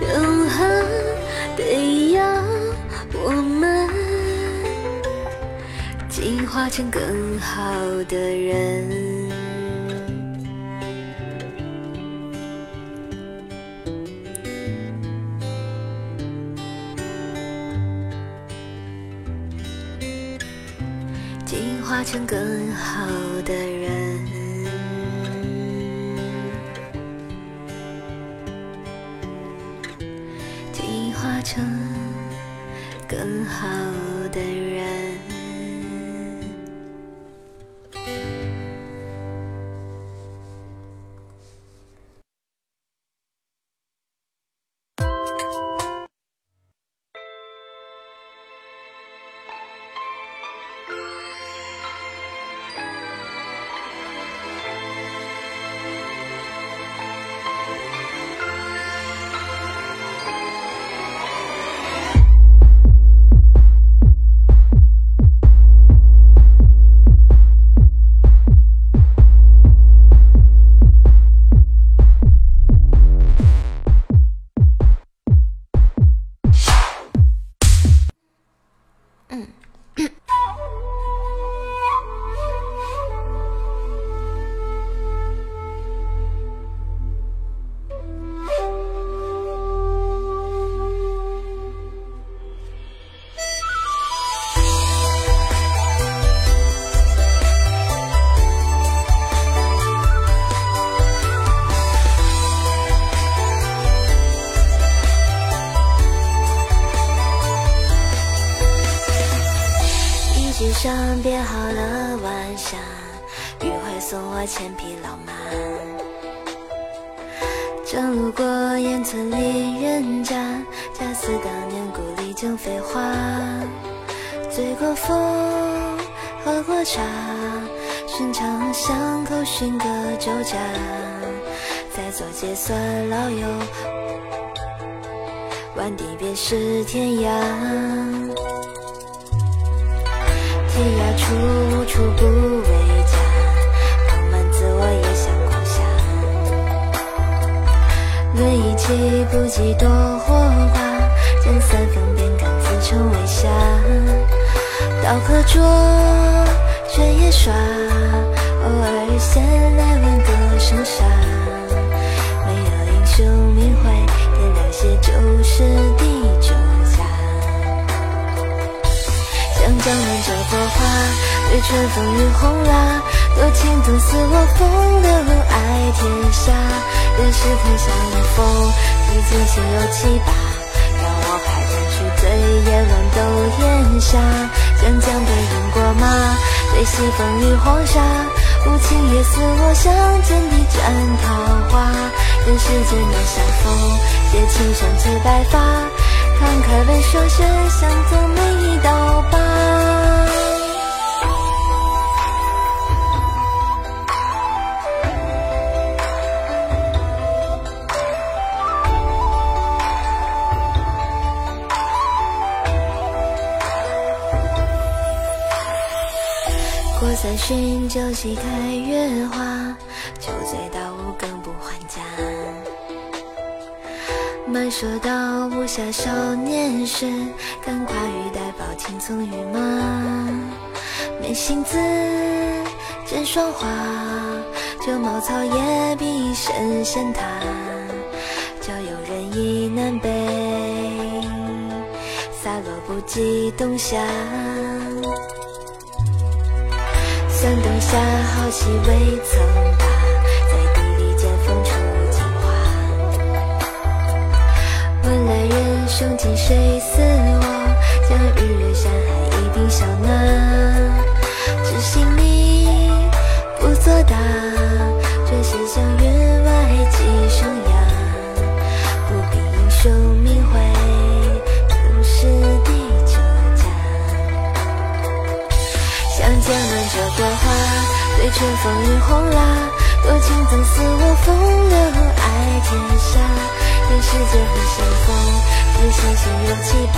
Speaker 19: 永恒得要我们进化成更好的人。进化成更好的人。成更好三巡，酒席开月花，酒醉到五更不还家。慢说到无暇少年时，敢跨玉带抱青葱与马。没心思见霜花，就茅草也比神仙塔。交友人意南北，洒落不及冬夏。三灯下，好戏未曾罢，在地里见风出金花。问来人生今谁似我？将日月山海一并笑纳。只信你不作答，转身向云外寄生春风与红蜡，多情总似我风流爱天下。人世间很相逢，只相心有七八，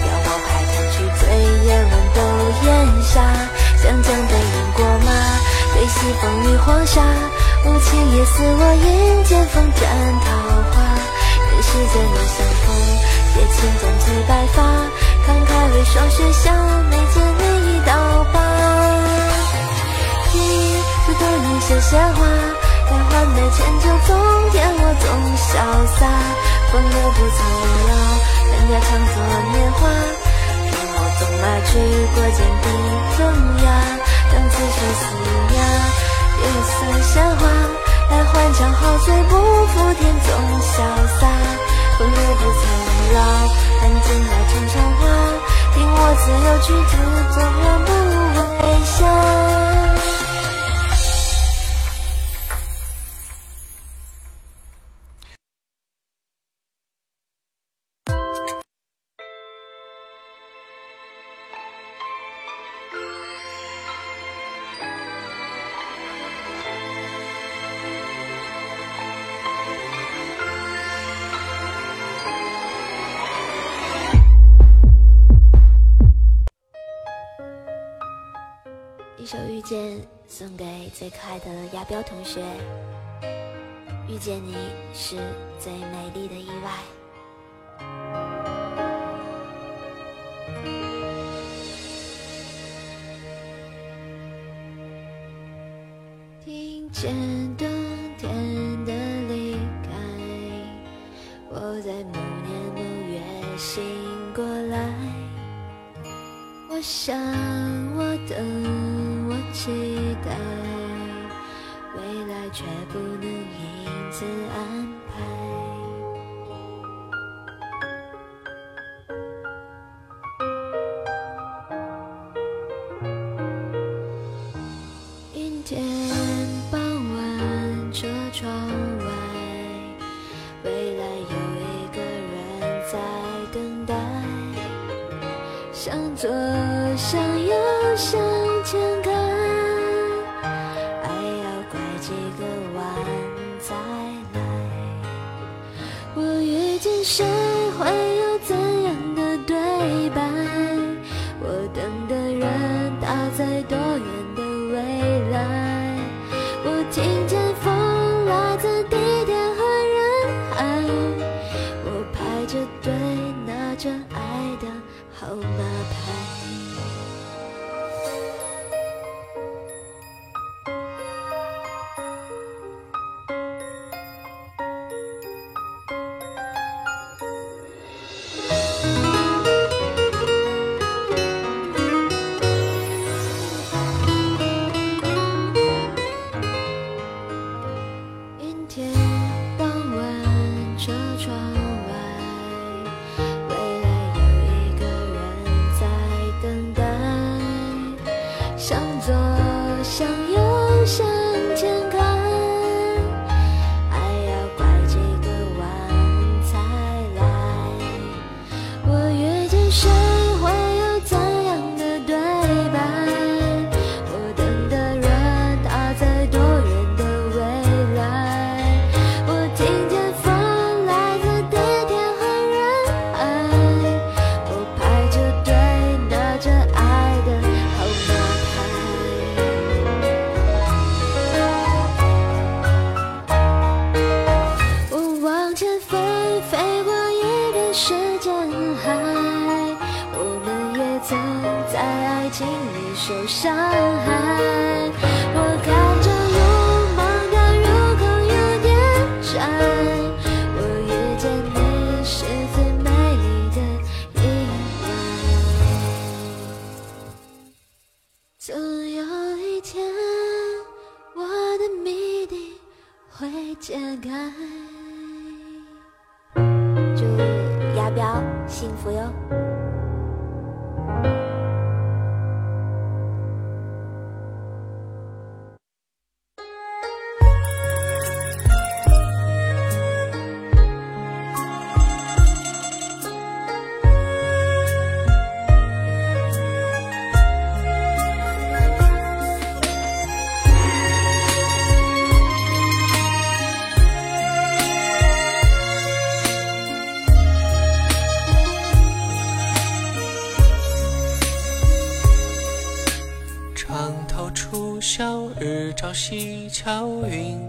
Speaker 19: 邀我拍弹去醉眼乱斗烟霞。像江北饮过马，对西风与黄沙，无情也似我迎剑锋斩桃花。人世间难相逢，借青簪催白发，慷慨为霜雪笑，眉间每一道疤。一是多年写闲话，待换美千酒纵点我总潇洒。风流不曾老，人家常作年华。任我纵马去过剑地风雅，当此生死呀，也算闲话。待换场好醉不负天纵潇洒。风流不曾老，但尽来成长花。听我自由曲子，纵然不为霞。送给最可爱的亚彪同学。遇见你是最美丽的意外。听见冬天的离开，我在某年某月醒过来。我想，我等，期待，未来却不能因此安
Speaker 6: 日照西桥，云。